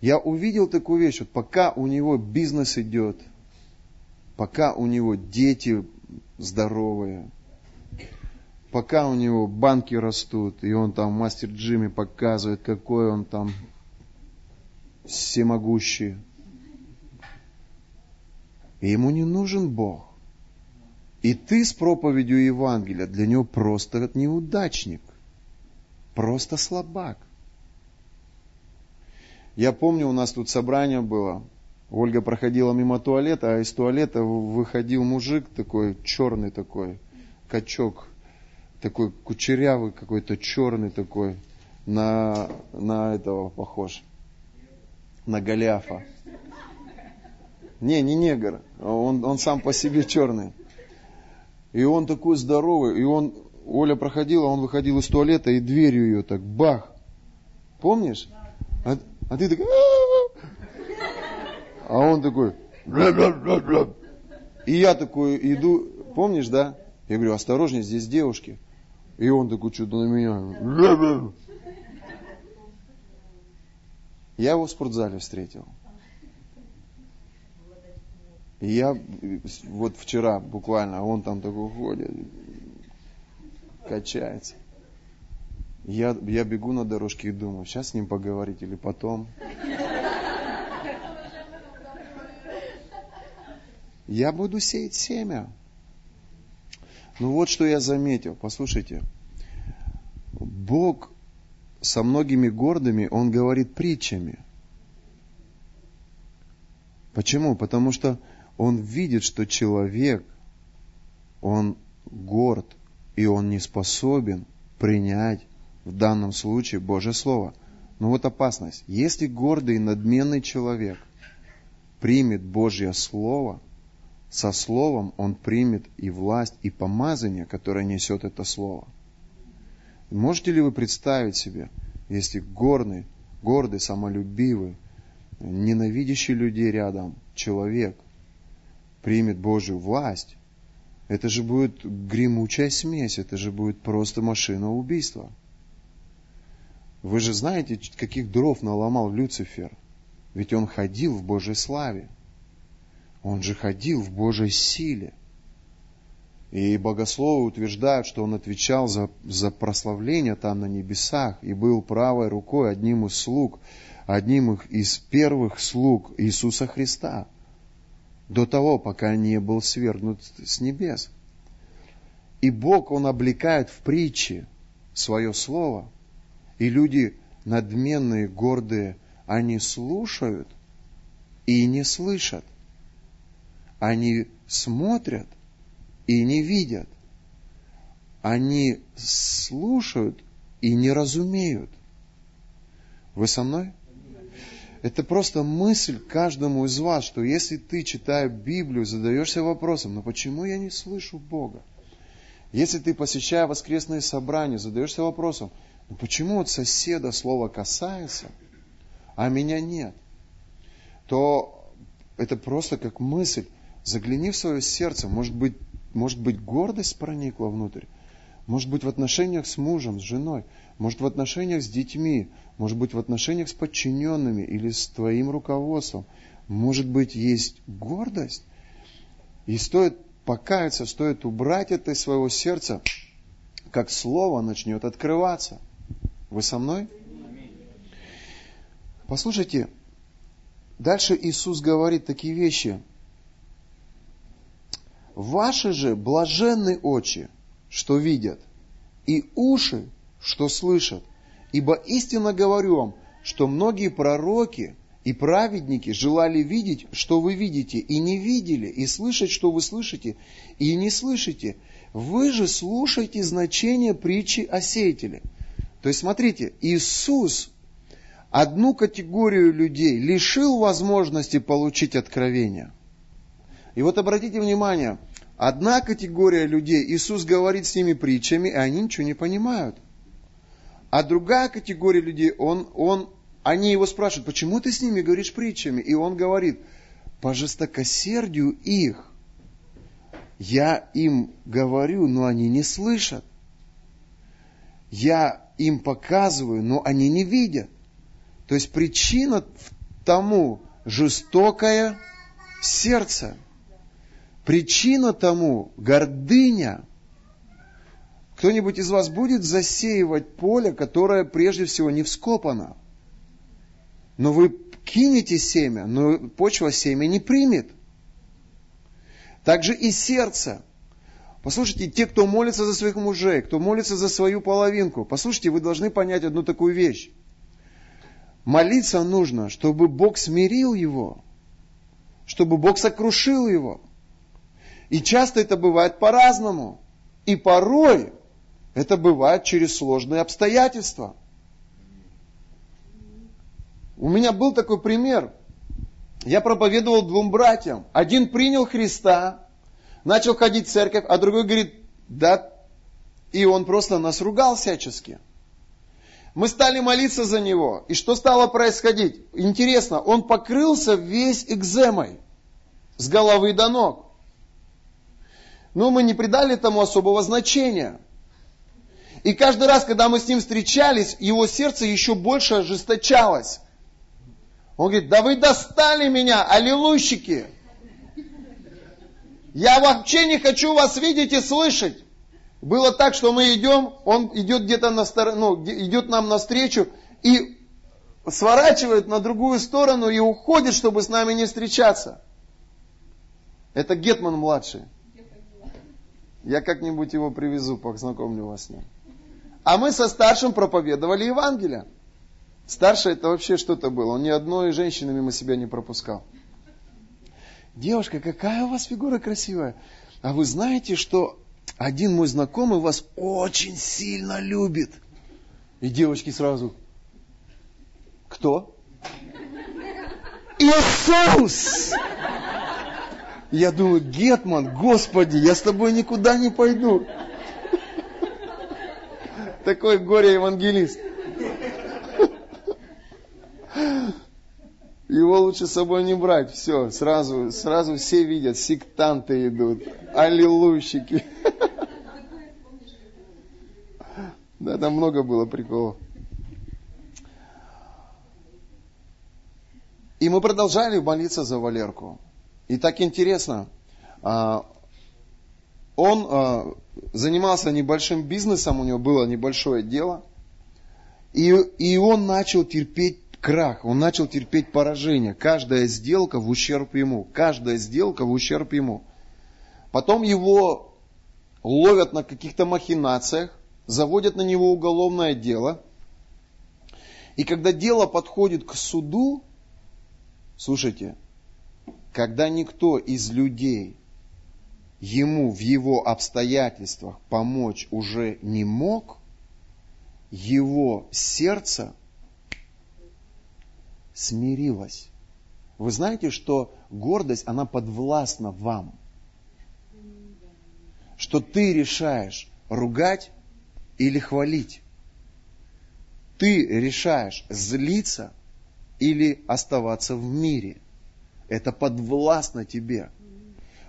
Я увидел такую вещь, вот пока у него бизнес идет, пока у него дети здоровые, пока у него банки растут, и он там мастер Джимми показывает, какой он там всемогущий, и ему не нужен Бог. И ты с проповедью Евангелия для него просто неудачник, просто слабак. Я помню, у нас тут собрание было. Ольга проходила мимо туалета, а из туалета выходил мужик такой, черный такой, качок, такой кучерявый какой-то, черный такой, на, на этого похож, на Голиафа. Не, не негр. Он, он сам по себе черный. И он такой здоровый. И он, Оля проходила, он выходил из туалета и дверью ее так бах. Помнишь? А, а ты такой... А он такой... И я такой иду, помнишь, да? Я говорю, осторожнее, здесь девушки. И он такой что-то на меня. Я его в спортзале встретил. И я вот вчера буквально, он там такой ходит, качается. Я, я бегу на дорожке и думаю, сейчас с ним поговорить или потом. Я буду сеять семя. Ну вот что я заметил, послушайте. Бог со многими гордыми, Он говорит притчами. Почему? Потому что он видит, что человек, он горд, и он не способен принять в данном случае Божье Слово. Но вот опасность. Если гордый и надменный человек примет Божье Слово, со Словом он примет и власть, и помазание, которое несет это Слово. Можете ли вы представить себе, если горный, гордый, самолюбивый, ненавидящий людей рядом человек примет Божью власть, это же будет гремучая смесь, это же будет просто машина убийства. Вы же знаете, каких дров наломал Люцифер. Ведь он ходил в Божьей славе. Он же ходил в Божьей силе. И богословы утверждают, что он отвечал за, за прославление там на небесах и был правой рукой одним из слуг, одним из первых слуг Иисуса Христа, до того, пока не был свергнут с небес. И Бог, Он облекает в притчи свое слово, и люди надменные, гордые, они слушают и не слышат. Они смотрят и не видят. Они слушают и не разумеют. Вы со мной? Это просто мысль каждому из вас, что если ты, читая Библию, задаешься вопросом, «Ну почему я не слышу Бога? Если ты, посещая воскресные собрания, задаешься вопросом, ну почему вот соседа слово касается, а меня нет, то это просто как мысль. Загляни в свое сердце, может быть, может быть, гордость проникла внутрь. Может быть, в отношениях с мужем, с женой. Может, в отношениях с детьми. Может быть, в отношениях с подчиненными или с твоим руководством. Может быть, есть гордость. И стоит покаяться, стоит убрать это из своего сердца, как слово начнет открываться. Вы со мной? Послушайте, дальше Иисус говорит такие вещи. Ваши же блаженны очи, что видят, и уши, что слышат. Ибо истинно говорю вам, что многие пророки и праведники желали видеть, что вы видите, и не видели, и слышать, что вы слышите, и не слышите. Вы же слушаете значение притчи о сеятеле. То есть, смотрите, Иисус одну категорию людей лишил возможности получить откровение. И вот обратите внимание, Одна категория людей, Иисус говорит с ними притчами, и они ничего не понимают. А другая категория людей, он, он, они его спрашивают, почему ты с ними говоришь притчами? И он говорит, по жестокосердию их я им говорю, но они не слышат. Я им показываю, но они не видят. То есть причина тому жестокое сердце – Причина тому – гордыня. Кто-нибудь из вас будет засеивать поле, которое прежде всего не вскопано? Но вы кинете семя, но почва семя не примет. Также и сердце. Послушайте, те, кто молится за своих мужей, кто молится за свою половинку, послушайте, вы должны понять одну такую вещь. Молиться нужно, чтобы Бог смирил его, чтобы Бог сокрушил его – и часто это бывает по-разному. И порой это бывает через сложные обстоятельства. У меня был такой пример. Я проповедовал двум братьям. Один принял Христа, начал ходить в церковь, а другой говорит, да, и он просто нас ругал всячески. Мы стали молиться за него. И что стало происходить? Интересно, он покрылся весь экземой. С головы до ног. Но мы не придали этому особого значения. И каждый раз, когда мы с ним встречались, его сердце еще больше ожесточалось. Он говорит, да вы достали меня, аллилуйщики. Я вообще не хочу вас видеть и слышать. Было так, что мы идем, он идет где-то на сторону, ну, идет нам навстречу и сворачивает на другую сторону и уходит, чтобы с нами не встречаться. Это Гетман младший. Я как-нибудь его привезу, познакомлю вас с ним. А мы со старшим проповедовали Евангелие. Старший это вообще что-то было. Он ни одной женщины мимо себя не пропускал. Девушка, какая у вас фигура красивая. А вы знаете, что один мой знакомый вас очень сильно любит. И девочки сразу, кто? Иисус! Я думаю, Гетман, Господи, я с тобой никуда не пойду. Такой горе-евангелист. Его лучше с собой не брать. Все, сразу, сразу все видят, сектанты идут, аллилуйщики. Да, там много было приколов. И мы продолжали молиться за Валерку. И так интересно, а, он а, занимался небольшим бизнесом, у него было небольшое дело, и, и он начал терпеть крах, он начал терпеть поражение. Каждая сделка в ущерб ему, каждая сделка в ущерб ему. Потом его ловят на каких-то махинациях, заводят на него уголовное дело. И когда дело подходит к суду, слушайте, когда никто из людей ему в его обстоятельствах помочь уже не мог, его сердце смирилось. Вы знаете, что гордость, она подвластна вам. Что ты решаешь ругать или хвалить. Ты решаешь злиться или оставаться в мире. Это подвластно тебе.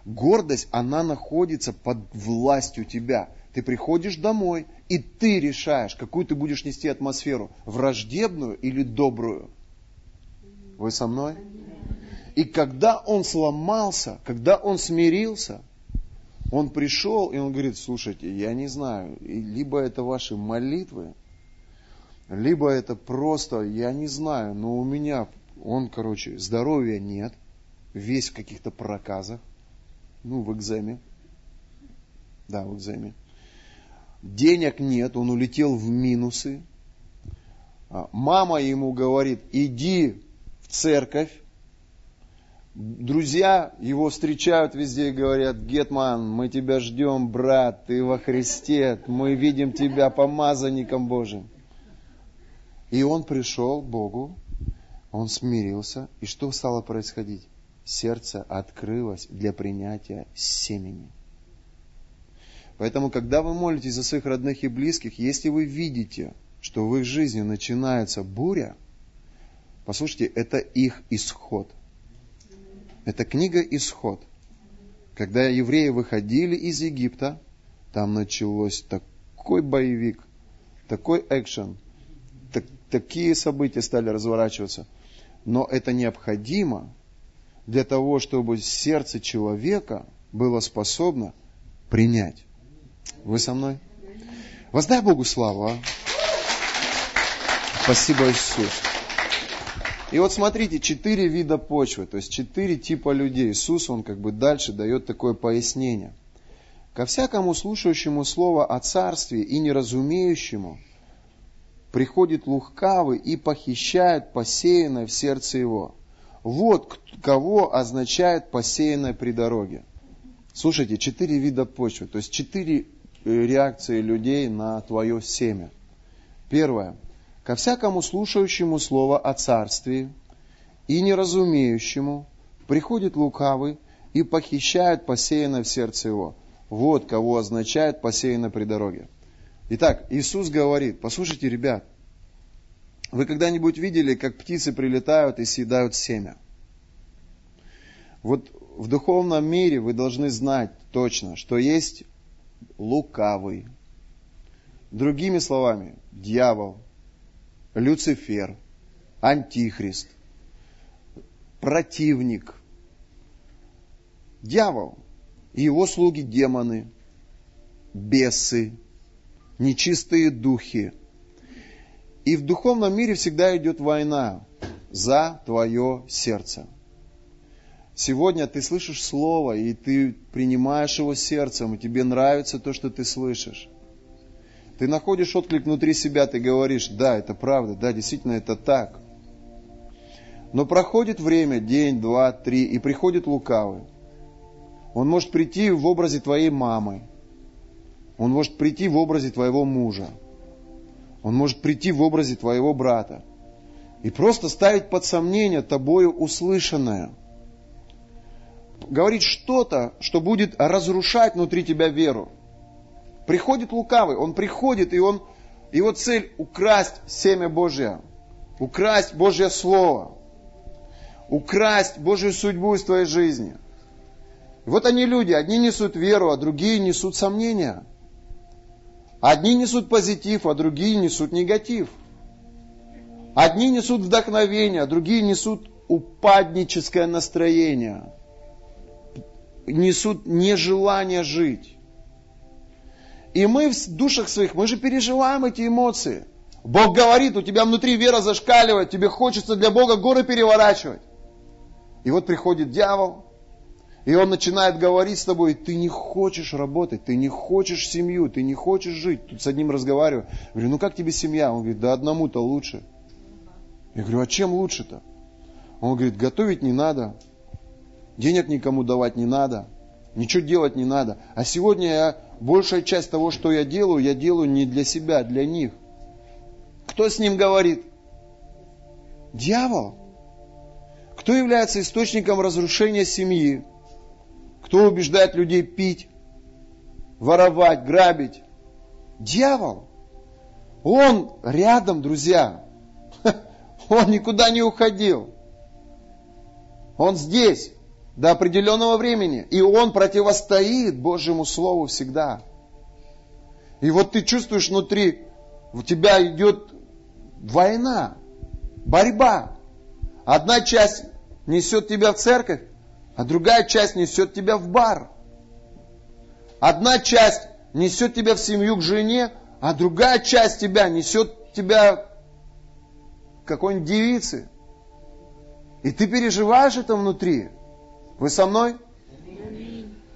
Гордость, она находится под властью тебя. Ты приходишь домой, и ты решаешь, какую ты будешь нести атмосферу, враждебную или добрую. Вы со мной? И когда он сломался, когда он смирился, он пришел, и он говорит, слушайте, я не знаю, либо это ваши молитвы, либо это просто, я не знаю, но у меня, он, короче, здоровья нет, весь в каких-то проказах, ну, в экземе, да, в экземе. Денег нет, он улетел в минусы. А, мама ему говорит, иди в церковь, Друзья его встречают везде и говорят, Гетман, мы тебя ждем, брат, ты во Христе, мы видим тебя помазанником Божьим. И он пришел к Богу, он смирился, и что стало происходить? Сердце открылось для принятия семени. Поэтому, когда вы молитесь за своих родных и близких, если вы видите, что в их жизни начинается буря, послушайте, это их исход – это книга Исход. Когда евреи выходили из Египта, там началось такой боевик, такой экшен, так, такие события стали разворачиваться. Но это необходимо для того, чтобы сердце человека было способно принять. Вы со мной? Воздай Богу славу. А? Спасибо, Иисус. И вот смотрите, четыре вида почвы, то есть четыре типа людей. Иисус, он как бы дальше дает такое пояснение. Ко всякому слушающему слово о царстве и неразумеющему приходит лукавый и похищает посеянное в сердце его. Вот кого означает посеянное при дороге. Слушайте, четыре вида почвы, то есть четыре э, реакции людей на твое семя. Первое ко всякому слушающему слово о царстве и неразумеющему приходит лукавый и похищает посеянное в сердце его. Вот кого означает посеяно при дороге. Итак, Иисус говорит, послушайте, ребят, вы когда-нибудь видели, как птицы прилетают и съедают семя? Вот в духовном мире вы должны знать точно, что есть лукавый. Другими словами, дьявол, Люцифер, Антихрист, противник, дьявол его слуги демоны, бесы, нечистые духи. И в духовном мире всегда идет война за твое сердце. Сегодня ты слышишь слово, и ты принимаешь его сердцем, и тебе нравится то, что ты слышишь. Ты находишь отклик внутри себя, ты говоришь, да, это правда, да, действительно это так. Но проходит время, день, два, три, и приходит лукавый. Он может прийти в образе твоей мамы. Он может прийти в образе твоего мужа. Он может прийти в образе твоего брата. И просто ставить под сомнение тобою услышанное. Говорить что-то, что будет разрушать внутри тебя веру. Приходит лукавый, он приходит, и он, его цель украсть семя Божье, украсть Божье Слово, украсть Божью судьбу из твоей жизни. Вот они люди, одни несут веру, а другие несут сомнения. Одни несут позитив, а другие несут негатив. Одни несут вдохновение, а другие несут упадническое настроение. Несут нежелание жить. И мы в душах своих, мы же переживаем эти эмоции. Бог говорит, у тебя внутри вера зашкаливает, тебе хочется для Бога горы переворачивать. И вот приходит дьявол, и он начинает говорить с тобой, ты не хочешь работать, ты не хочешь семью, ты не хочешь жить. Тут с одним разговариваю, говорю, ну как тебе семья? Он говорит, да одному-то лучше. Я говорю, а чем лучше-то? Он говорит, готовить не надо, денег никому давать не надо, ничего делать не надо. А сегодня я, большая часть того, что я делаю, я делаю не для себя, а для них. Кто с ним говорит? Дьявол. Кто является источником разрушения семьи? Кто убеждает людей пить, воровать, грабить? Дьявол. Он рядом, друзья. Он никуда не уходил. Он здесь до определенного времени. И он противостоит Божьему Слову всегда. И вот ты чувствуешь внутри, у тебя идет война, борьба. Одна часть несет тебя в церковь, а другая часть несет тебя в бар. Одна часть несет тебя в семью к жене, а другая часть тебя несет тебя к какой-нибудь девице. И ты переживаешь это внутри. Вы со мной?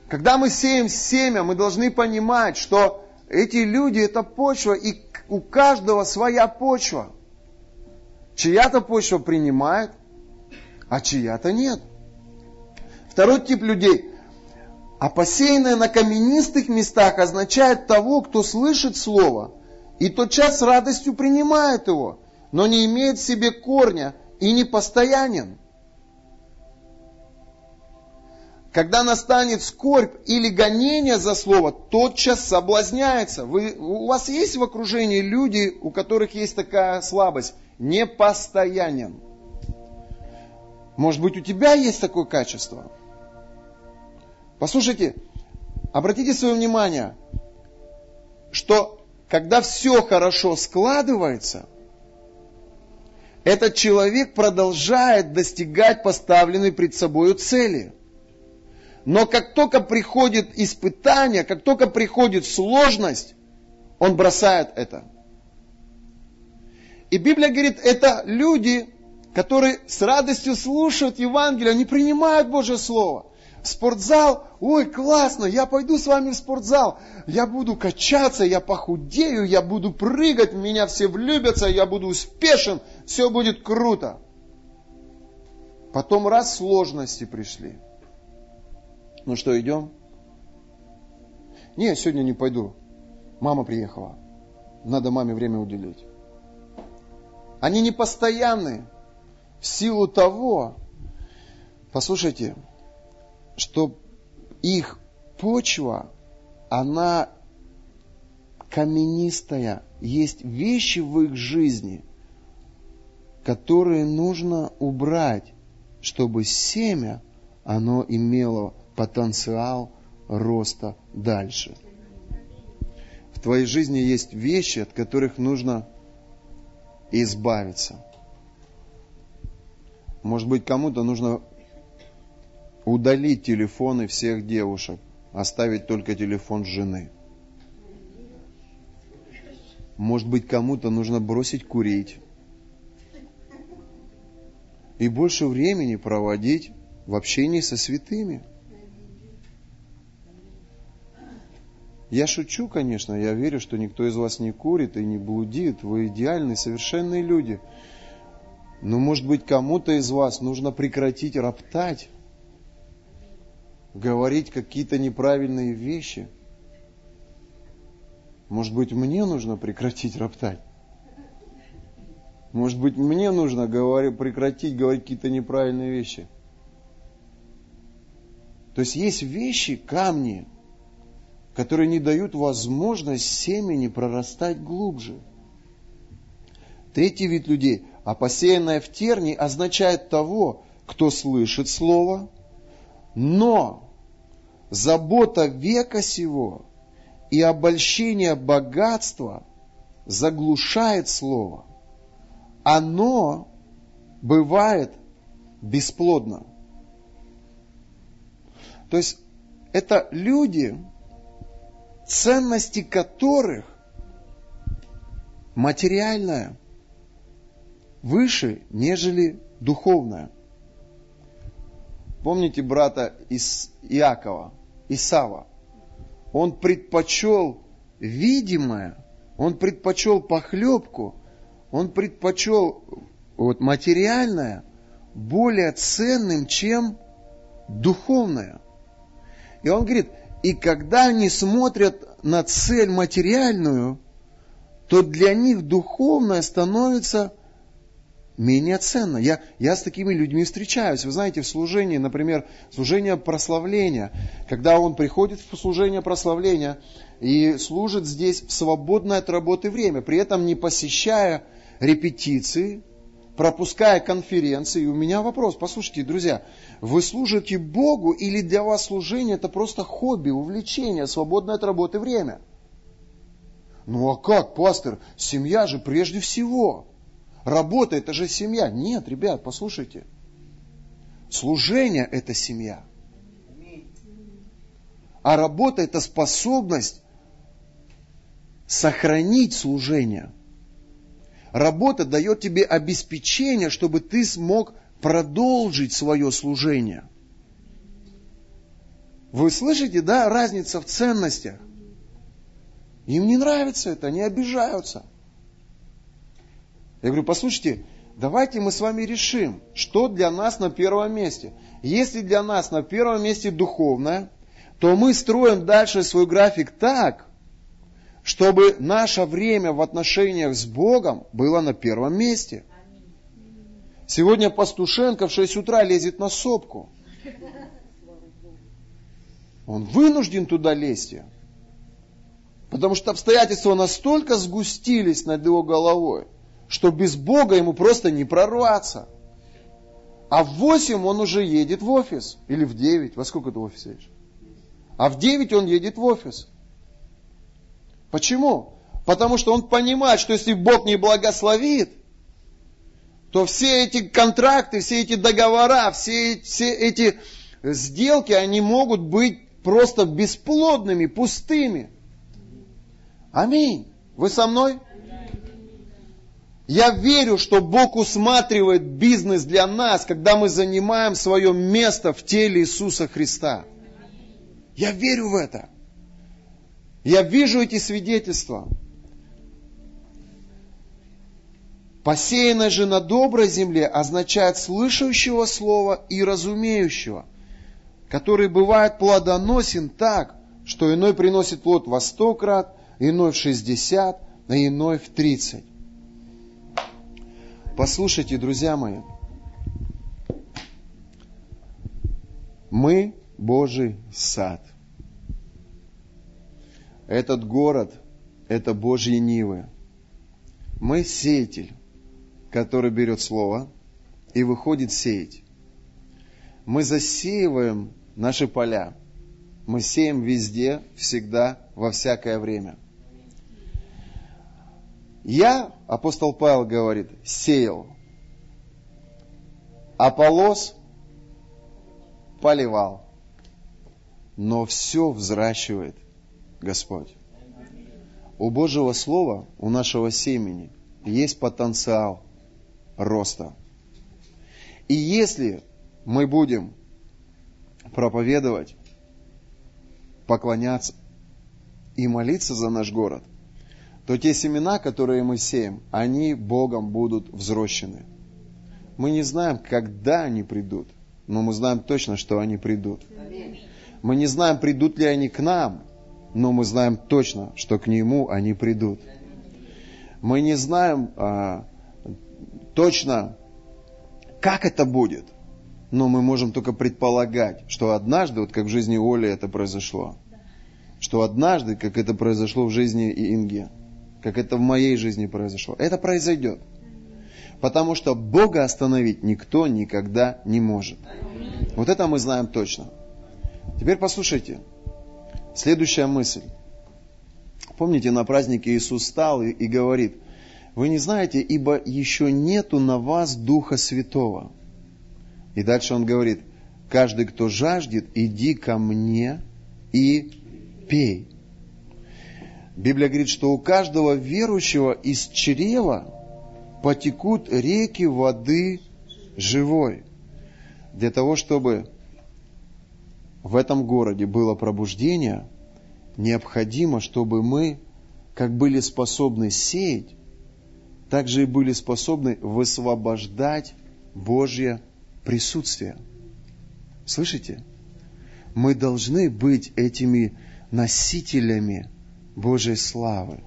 Когда мы сеем семя, мы должны понимать, что эти люди это почва, и у каждого своя почва. Чья-то почва принимает, а чья-то нет. Второй тип людей. А посеянное на каменистых местах означает того, кто слышит слово, и тотчас с радостью принимает его, но не имеет в себе корня и не постоянен. Когда настанет скорбь или гонение за слово, тотчас соблазняется. Вы, у вас есть в окружении люди, у которых есть такая слабость? Непостоянен. Может быть, у тебя есть такое качество? Послушайте, обратите свое внимание, что когда все хорошо складывается, этот человек продолжает достигать поставленной пред собой цели. Но как только приходит испытание, как только приходит сложность, он бросает это. И Библия говорит, это люди, которые с радостью слушают Евангелие, они принимают Божье Слово. Спортзал, ой, классно, я пойду с вами в спортзал, я буду качаться, я похудею, я буду прыгать, меня все влюбятся, я буду успешен, все будет круто. Потом раз сложности пришли. Ну что, идем? Не, сегодня не пойду. Мама приехала. Надо маме время уделить. Они не постоянные в силу того, послушайте, что их почва, она каменистая. Есть вещи в их жизни, которые нужно убрать, чтобы семя, оно имело потенциал роста дальше. В твоей жизни есть вещи, от которых нужно избавиться. Может быть, кому-то нужно удалить телефоны всех девушек, оставить только телефон жены. Может быть, кому-то нужно бросить курить и больше времени проводить в общении со святыми. Я шучу, конечно, я верю, что никто из вас не курит и не блудит, вы идеальные, совершенные люди – но, может быть, кому-то из вас нужно прекратить роптать, говорить какие-то неправильные вещи. Может быть, мне нужно прекратить роптать? Может быть, мне нужно говорить, прекратить говорить какие-то неправильные вещи? То есть есть вещи, камни, которые не дают возможность семени прорастать глубже. Третий вид людей, а посеянное в тернии означает того, кто слышит слово, но забота века сего и обольщение богатства заглушает слово. Оно бывает бесплодно. То есть это люди, ценности которых материальная выше, нежели духовная. Помните брата из Иакова, Исава? Он предпочел видимое, он предпочел похлебку, он предпочел вот, материальное более ценным, чем духовное. И он говорит, и когда они смотрят на цель материальную, то для них духовное становится менее ценно. Я, я с такими людьми встречаюсь. Вы знаете, в служении, например, служение прославления, когда он приходит в служение прославления и служит здесь в свободное от работы время, при этом не посещая репетиции, пропуская конференции. И у меня вопрос, послушайте, друзья, вы служите Богу или для вас служение это просто хобби, увлечение, свободное от работы время? Ну а как, пастор, семья же прежде всего. Работа это же семья. Нет, ребят, послушайте. Служение это семья. А работа это способность сохранить служение – Работа дает тебе обеспечение, чтобы ты смог продолжить свое служение. Вы слышите, да, разница в ценностях? Им не нравится это, они обижаются. Я говорю, послушайте, давайте мы с вами решим, что для нас на первом месте. Если для нас на первом месте духовное, то мы строим дальше свой график так, чтобы наше время в отношениях с Богом было на первом месте. Сегодня Пастушенко в 6 утра лезет на сопку. Он вынужден туда лезть. Потому что обстоятельства настолько сгустились над его головой, что без Бога ему просто не прорваться. А в 8 он уже едет в офис. Или в 9. Во сколько ты в офисе едешь? А в 9 он едет в офис. Почему? Потому что он понимает, что если Бог не благословит, то все эти контракты, все эти договора, все, все эти сделки, они могут быть просто бесплодными, пустыми. Аминь. Вы со мной? Я верю, что Бог усматривает бизнес для нас, когда мы занимаем свое место в теле Иисуса Христа. Я верю в это. Я вижу эти свидетельства. Посеянное же на доброй земле означает слышащего слова и разумеющего, который бывает плодоносен так, что иной приносит плод во сто крат, иной в шестьдесят, а иной в тридцать. Послушайте, друзья мои, мы Божий сад – этот город – это Божьи Нивы. Мы сеятель, который берет слово и выходит сеять. Мы засеиваем наши поля. Мы сеем везде, всегда, во всякое время. Я, апостол Павел говорит, сеял. Аполос поливал. Но все взращивает Господь. У Божьего Слова, у нашего семени есть потенциал роста. И если мы будем проповедовать, поклоняться и молиться за наш город, то те семена, которые мы сеем, они Богом будут взрощены. Мы не знаем, когда они придут, но мы знаем точно, что они придут. Мы не знаем, придут ли они к нам, но мы знаем точно, что к Нему они придут. Мы не знаем а, точно, как это будет, но мы можем только предполагать, что однажды, вот как в жизни Оли это произошло, что однажды, как это произошло в жизни Инги, как это в моей жизни произошло, это произойдет. Потому что Бога остановить никто никогда не может. Вот это мы знаем точно. Теперь послушайте. Следующая мысль. Помните, на празднике Иисус стал и, и говорит, вы не знаете, ибо еще нету на вас Духа Святого. И дальше он говорит, каждый, кто жаждет, иди ко мне и пей. Библия говорит, что у каждого верующего из чрева потекут реки воды живой. Для того, чтобы в этом городе было пробуждение, необходимо, чтобы мы, как были способны сеять, так же и были способны высвобождать Божье присутствие. Слышите? Мы должны быть этими носителями Божьей славы.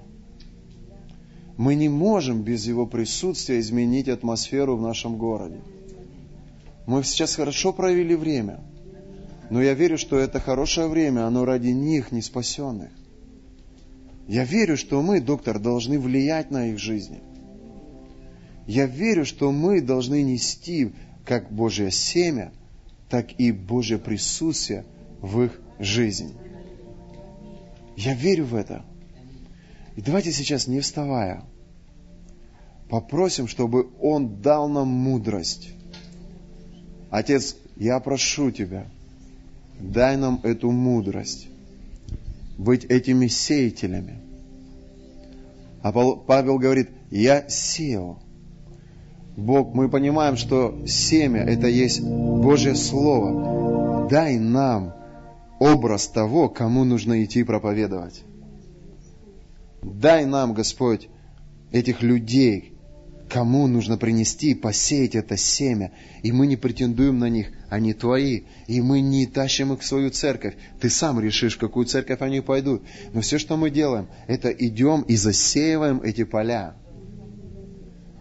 Мы не можем без Его присутствия изменить атмосферу в нашем городе. Мы сейчас хорошо провели время, но я верю, что это хорошее время, оно ради них, не спасенных. Я верю, что мы, доктор, должны влиять на их жизни. Я верю, что мы должны нести как Божье семя, так и Божье присутствие в их жизнь. Я верю в это. И давайте сейчас, не вставая, попросим, чтобы Он дал нам мудрость. Отец, я прошу Тебя, дай нам эту мудрость, быть этими сеятелями. А Павел говорит, я сеял, Бог, мы понимаем, что семя – это есть Божье Слово. Дай нам образ того, кому нужно идти проповедовать. Дай нам, Господь, этих людей, кому нужно принести, посеять это семя. И мы не претендуем на них, они твои. И мы не тащим их в свою церковь. Ты сам решишь, в какую церковь они пойдут. Но все, что мы делаем, это идем и засеиваем эти поля.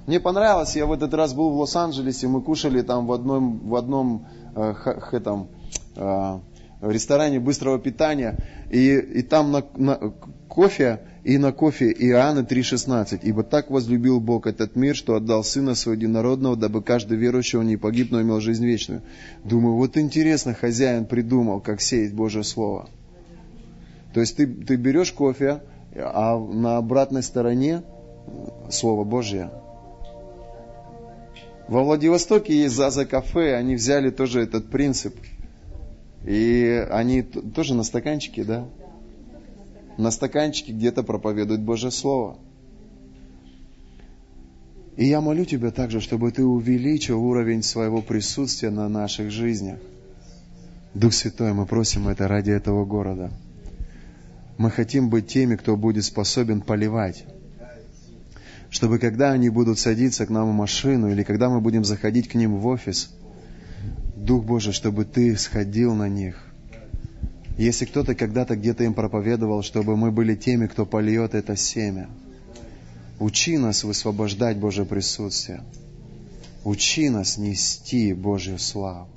Мне понравилось, я в этот раз был в Лос-Анджелесе, мы кушали там в одном, в одном э, этом, э, ресторане быстрого питания, и, и там на, на кофе, и на кофе Иоанна 3,16. «Ибо так возлюбил Бог этот мир, что отдал Сына Своего Единородного, дабы каждый верующий, он не погиб, но имел жизнь вечную». Думаю, вот интересно, хозяин придумал, как сеять Божье Слово. То есть ты, ты берешь кофе, а на обратной стороне Слово Божье – во Владивостоке есть Заза кафе, они взяли тоже этот принцип. И они тоже на стаканчике, да? На стаканчике где-то проповедуют Божье Слово. И я молю Тебя также, чтобы Ты увеличил уровень своего присутствия на наших жизнях. Дух Святой, мы просим это ради этого города. Мы хотим быть теми, кто будет способен поливать чтобы когда они будут садиться к нам в машину или когда мы будем заходить к ним в офис, Дух Божий, чтобы Ты сходил на них. Если кто-то когда-то где-то им проповедовал, чтобы мы были теми, кто польет это семя. Учи нас высвобождать Божье присутствие. Учи нас нести Божью славу.